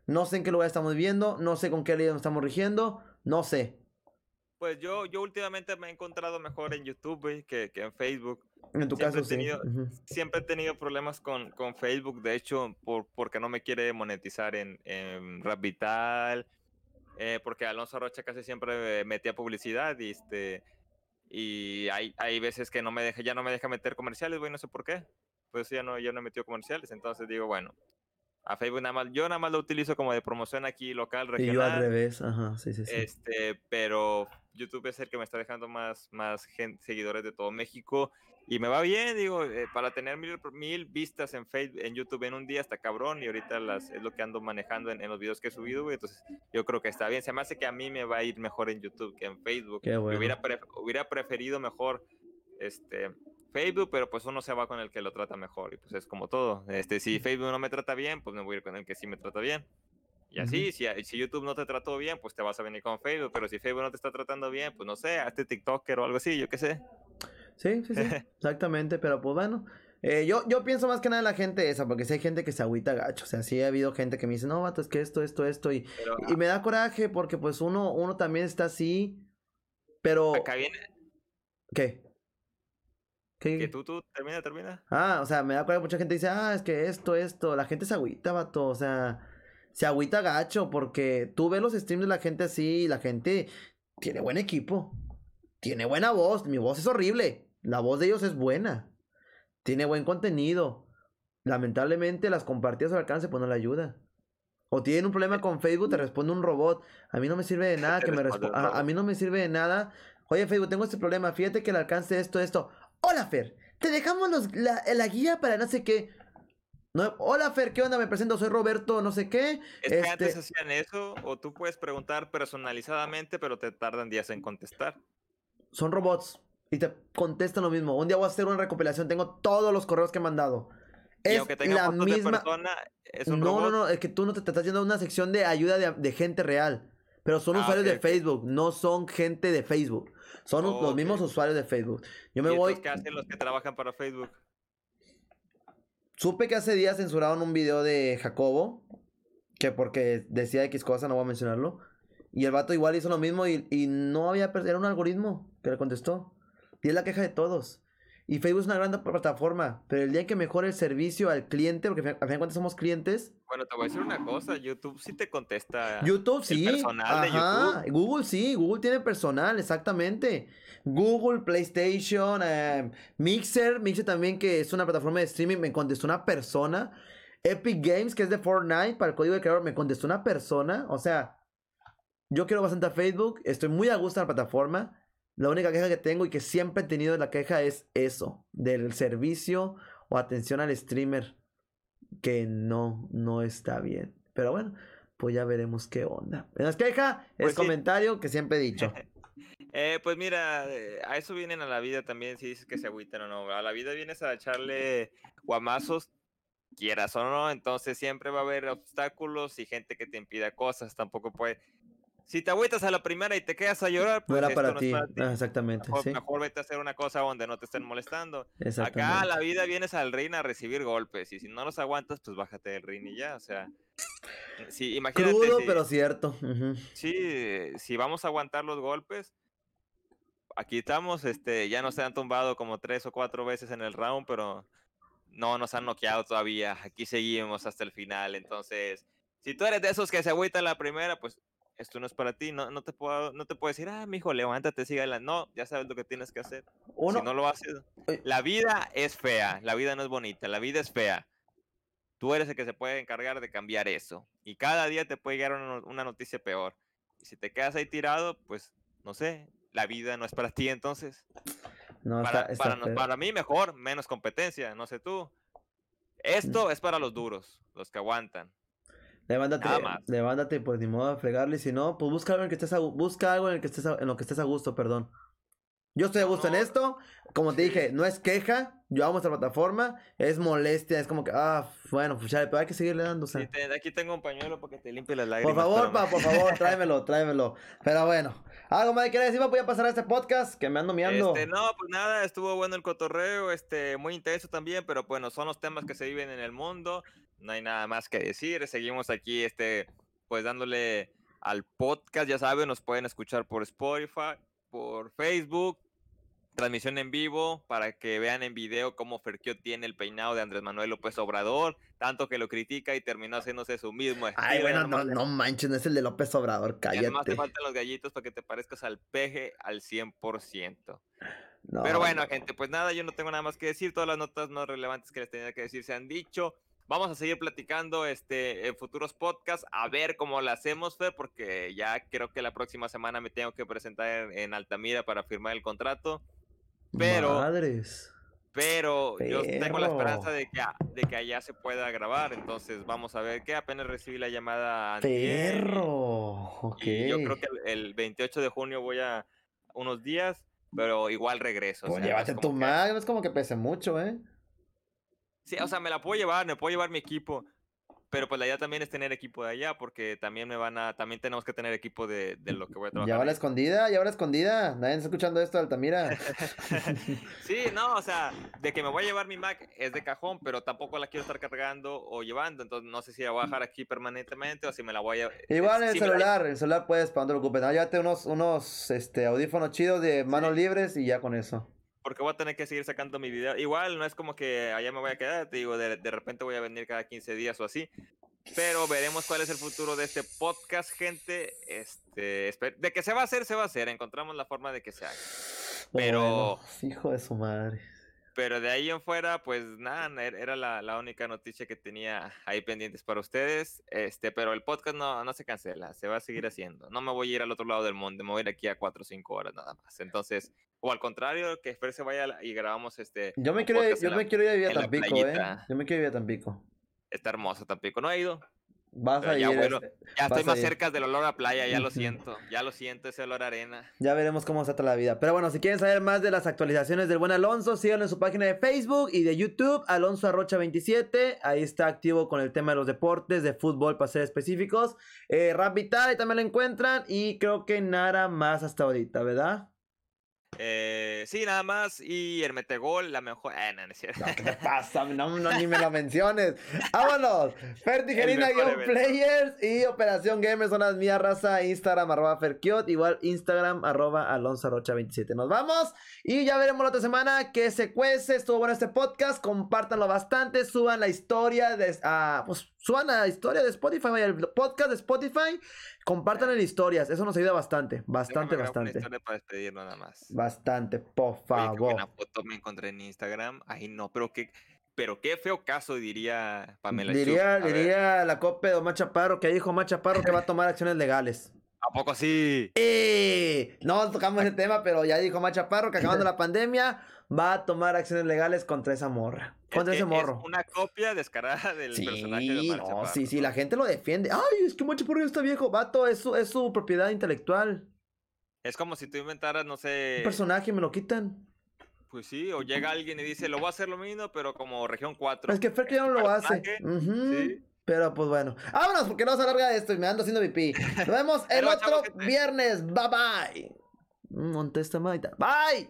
No sé en qué lugar estamos viviendo, no sé con qué ley nos estamos rigiendo, no sé. Pues yo, yo últimamente me he encontrado mejor en YouTube, güey, que, que en Facebook. En tu Siempre caso, he sí. tenido- Ujú. Siempre he tenido problemas con, con Facebook, de hecho, por, porque no me quiere monetizar en, en Rap Vital, eh, porque Alonso Rocha casi siempre metía publicidad y este y hay, hay veces que no me deja, ya no me deja meter comerciales, güey, no sé por qué. Pues ya no, ya no he metido comerciales, entonces digo, bueno, a Facebook nada más, yo nada más lo utilizo como de promoción aquí local, Y regional. yo al revés, ajá, sí, sí, sí. Este, pero YouTube es el que me está dejando más, más gen- seguidores de todo México. Y me va bien, digo, eh, para tener mil, mil vistas en Facebook, en YouTube en un día está cabrón. Y ahorita las, es lo que ando manejando en, en los videos que he subido, güey. Entonces, yo creo que está bien. Se me hace que a mí me va a ir mejor en YouTube que en Facebook. Qué bueno. Hubiera, pref- hubiera preferido mejor este Facebook, pero pues uno se va con el que lo trata mejor. Y pues es como todo. Este, si Facebook no me trata bien, pues me voy a ir con el que sí me trata bien. Y así, si, si YouTube no te trató bien, pues te vas a venir con Facebook, pero si Facebook no te está tratando bien, pues no sé, hazte TikToker o algo así, yo qué sé. Sí, sí, sí, exactamente, pero pues bueno. eh, yo, yo pienso más que nada en la gente esa, porque si hay gente que se agüita gacho, o sea, sí ha habido gente que me dice, no, vato, es que esto, esto, esto, y, Pero y me da coraje porque pues uno, uno también está así, pero... acá viene, ¿Qué? ¿Qué? que tú, tú, termina, termina. Ah, o sea, me da coraje, mucha gente dice, ah, es que esto, esto, la gente se agüita, vato, o sea, se agüita gacho porque tú ves los streams de la gente así y la gente tiene buen equipo, tiene buena voz, mi voz es horrible, la voz de ellos es buena, tiene buen contenido, lamentablemente las compartidas al alcance pues no le ayuda. O tienen un problema con Facebook, te responde un robot. A mí no me sirve de nada que me responda. A, mí no me sirve de nada. Oye, Facebook, tengo este problema. Fíjate que el alcance de esto, esto. Hola, Fer. Te dejamos los- la, la guía para no sé qué. No, hola, Fer, ¿qué onda? Me presento, soy Roberto, no sé qué. Es que Este- antes hacían eso, o tú puedes preguntar personalizadamente, pero te tardan días en contestar. Son robots. Y te contestan lo mismo. Un día voy a hacer una recopilación. Tengo todos los correos que he mandado. y Es aunque tenga la de misma. persona, es un no, robot. no, no. Es que tú no te, te estás yendo a una sección de ayuda de, de gente real. Pero son Ah, usuarios de ok. Facebook, no son gente de Facebook. Son Oh, los mismos usuarios de Facebook. Yo me ¿Y voy. qué hacen los que trabajan para Facebook? Supe que hace días censuraron un video de Jacobo. Que porque decía X cosa, no voy a mencionarlo. Y el vato igual hizo lo mismo y, y no había. per- Era un algoritmo que le contestó. Y es la queja de todos. Y Facebook es una gran plataforma. Pero el día en que mejore el servicio al cliente, porque a fin de cuentas somos clientes. Bueno, te voy a decir una cosa, YouTube sí te contesta. YouTube el sí. personal de Ajá. Google sí. Google tiene personal, exactamente. Google, PlayStation, eh, Mixer. Mixer también, que es una plataforma de streaming. Me contestó una persona. Epic Games, que es de Fortnite, para el código de creador, me contestó una persona. O sea, yo quiero bastante a Facebook. Estoy muy a gusto en la plataforma. La única queja que tengo y que siempre he tenido la queja es eso, del servicio o atención al streamer, que no, no está bien. Pero bueno, pues ya veremos qué onda. Menos queja, es Pues sí. comentario que siempre he dicho. Eh, pues mira, eh, a eso vienen a la vida también, si dices que se agüitan o no. A la vida vienes a echarle guamazos, quieras o no, entonces siempre va a haber obstáculos y gente que te impida cosas, tampoco puede... Si te agüitas a la primera y te quedas a llorar, No pues era esto no ti. es para ti. Ah, exactamente, Mejor, sí. mejor vete a hacer una cosa donde no te estén molestando. Acá a la vida vienes al ring a recibir golpes y si no los aguantas, pues bájate del ring y ya, o sea... Sí, imagínate. Crudo, si- pero cierto. Sí, si vamos a aguantar los golpes, aquí estamos, este, ya nos han tumbado como tres o cuatro veces en el round, pero no nos han noqueado todavía. Aquí seguimos hasta el final. Entonces, si tú eres de esos que se agüitan la primera, pues esto no es para ti. No, no te puedo, no te puedo decir, ah, mijo, levántate, adelante. No, ya sabes lo que tienes que hacer. Uno, Si no lo haces, Oye. la vida es fea, la vida no es bonita, la vida es fea. Tú eres el que se puede encargar de cambiar eso. Y cada día te puede llegar una, no- una noticia peor. Y si te quedas ahí tirado, pues, no sé, la vida no es para ti entonces. no, Para, está, está para, nos- feo. para mí mejor, menos competencia, no sé tú. Esto es para los duros, los que aguantan. Más. levántate, pues ni modo a fregarle. Si no, pues busca algo en el que estés a, busca algo en el que estés a- en lo que estés a gusto, perdón. Yo estoy a No, gusto en esto. Como te dije, no es queja. Yo amo esta plataforma. Es molestia. Es como que, ah, bueno, pues ya, pero hay que seguirle dando. O sea. Sí, te- aquí tengo un pañuelo para que te limpie las Por lágrimas. favor, espérame. pa, por favor, tráemelo, tráemelo. Pero bueno, algo más que quieras decir, voy a pasar a este podcast que me ando miando. Este, no, pues nada, estuvo bueno el cotorreo, este, muy intenso también, pero bueno, son los temas que se viven en el mundo, no hay nada más que decir, seguimos aquí, este, pues dándole al podcast, ya saben, nos pueden escuchar por Spotify, por Facebook, transmisión en vivo, para que vean en video cómo Ferquio tiene el peinado de Andrés Manuel López Obrador, tanto que lo critica y terminó haciéndose su mismo estilo. Ay, bueno, no, no manches, no es el de López Obrador, ya nomás te cállate. faltan los gallitos para que te parezcas al peje al 100%. No, Pero bueno, no. gente, pues nada, yo no tengo nada más que decir. Todas las notas más relevantes que les tenía que decir se han dicho. Vamos a seguir platicando este, en futuros podcasts, a ver cómo lo hacemos, Fer, porque ya creo que la próxima semana me tengo que presentar en, en Altamira para firmar el contrato. pero- Madres. Pero yo tengo la esperanza de que, de que allá se pueda grabar. Entonces vamos a ver qué. Apenas recibí la llamada. y- Perro. Y yo creo que el, el 28 de junio voy a unos días, pero igual regreso. o Pues sea, no es llévate como tu que- no es como que pese mucho, ¿eh? Sí, o sea, me la puedo llevar, me puedo llevar mi equipo. Pero pues la idea también es tener equipo de allá, porque también me van a, también tenemos que tener equipo de, de lo que voy a trabajar. Ya va la escondida, ya va la escondida. Nadie está escuchando esto, Altamira. sí, no, o sea, de que me voy a llevar mi Mac es de cajón, pero tampoco la quiero estar cargando o llevando, entonces no sé si la voy a dejar aquí permanentemente o si me la voy a... Igual el si me la- celular, el celular puedes, para no te preocupes. No, llévate unos, unos este, audífonos chidos de manos libres y ya con eso. Porque voy a tener que seguir sacando mi video. Igual no es como que allá me voy a quedar, te digo, de, de repente voy a venir cada 15 días o así. Pero veremos cuál es el futuro de este podcast, gente. Este, de que se va a hacer, se va a hacer. Encontramos la forma de que se haga. Pero- Bueno, hijo de su madre. Pero de ahí en fuera, pues nada, er- era la, la única noticia que tenía ahí pendientes para ustedes. Este, pero el podcast no, no se cancela, se va a seguir haciendo. No me voy a ir al otro lado del mundo, me voy a ir aquí a 4 o 5 horas nada más. Entonces, o al contrario, que Fer se vaya y grabamos este. Yo me quiero, yo la- me quiero ir a vivir a Tampico, eh. Yo me quiero ir a Tampico. Está hermoso Tampico. No he ido. Vas Pero a ya, ir. bueno, este, ya estoy más ir. cerca del olor a playa, ya lo siento. Ya lo siento, ese olor a arena. Ya veremos cómo se trata la vida. Pero bueno, si quieren saber más de las actualizaciones del buen Alonso, síganlo en su página de Facebook y de YouTube, Alonso Arrocha 27. Ahí está activo con el tema de los deportes, de fútbol para ser específicos. Eh, Rap Vital, ahí también lo encuentran. Y creo que nada más hasta ahorita, ¿verdad? Eh, sí, nada más. Y el metegol, la mejor. Eh, no, no es cierto. No, ¿Qué te pasa? No, no, ni me lo menciones. ¡Vámonos! Fer Tijerina, El mejor guion evento. Players y Operación Gamer son las mías, raza. Instagram, arroba Ferkiot. Igual Instagram, arroba Alonso Rocha 27. Nos vamos y ya veremos la otra semana que se cuece. Estuvo bueno este podcast. Compártanlo bastante. Suban la historia de. ah, pues suban la historia de Spotify. vaya, El podcast de Spotify. Compartan en historias. Eso nos ayuda bastante. Bastante, Déjame grabar una bastante. para nada más. Bastante, por Oye, favor. foto me encontré en Instagram. Ay, no, pero qué, pero qué feo caso diría Pamela. Diría, diría la copa de Omar Chaparro que dijo Omar Chaparro que va a tomar acciones legales. ¿A poco sí? ¡Eh! No tocamos ese tema, pero ya dijo Omar Chaparro que acabando la pandemia va a tomar acciones legales contra esa morra. Contra Es ese es morro. una copia descarada del Sí, personaje de Omar no, Chaparro, sí, sí, la gente lo defiende. Ay, es que Omar Chaparro está viejo. Vato, es su, es su propiedad intelectual. Es como si tú inventaras, no sé. Un personaje me lo quitan. Pues sí, o llega alguien y dice, lo voy a hacer lo mismo, pero como región 4. Es que Fer que ya no lo hace. Sí. Pero pues bueno. Vámonos porque no se alarga esto y me ando haciendo pipí. Nos vemos el otro gente. viernes. Bye bye. Montesta Maita. Bye.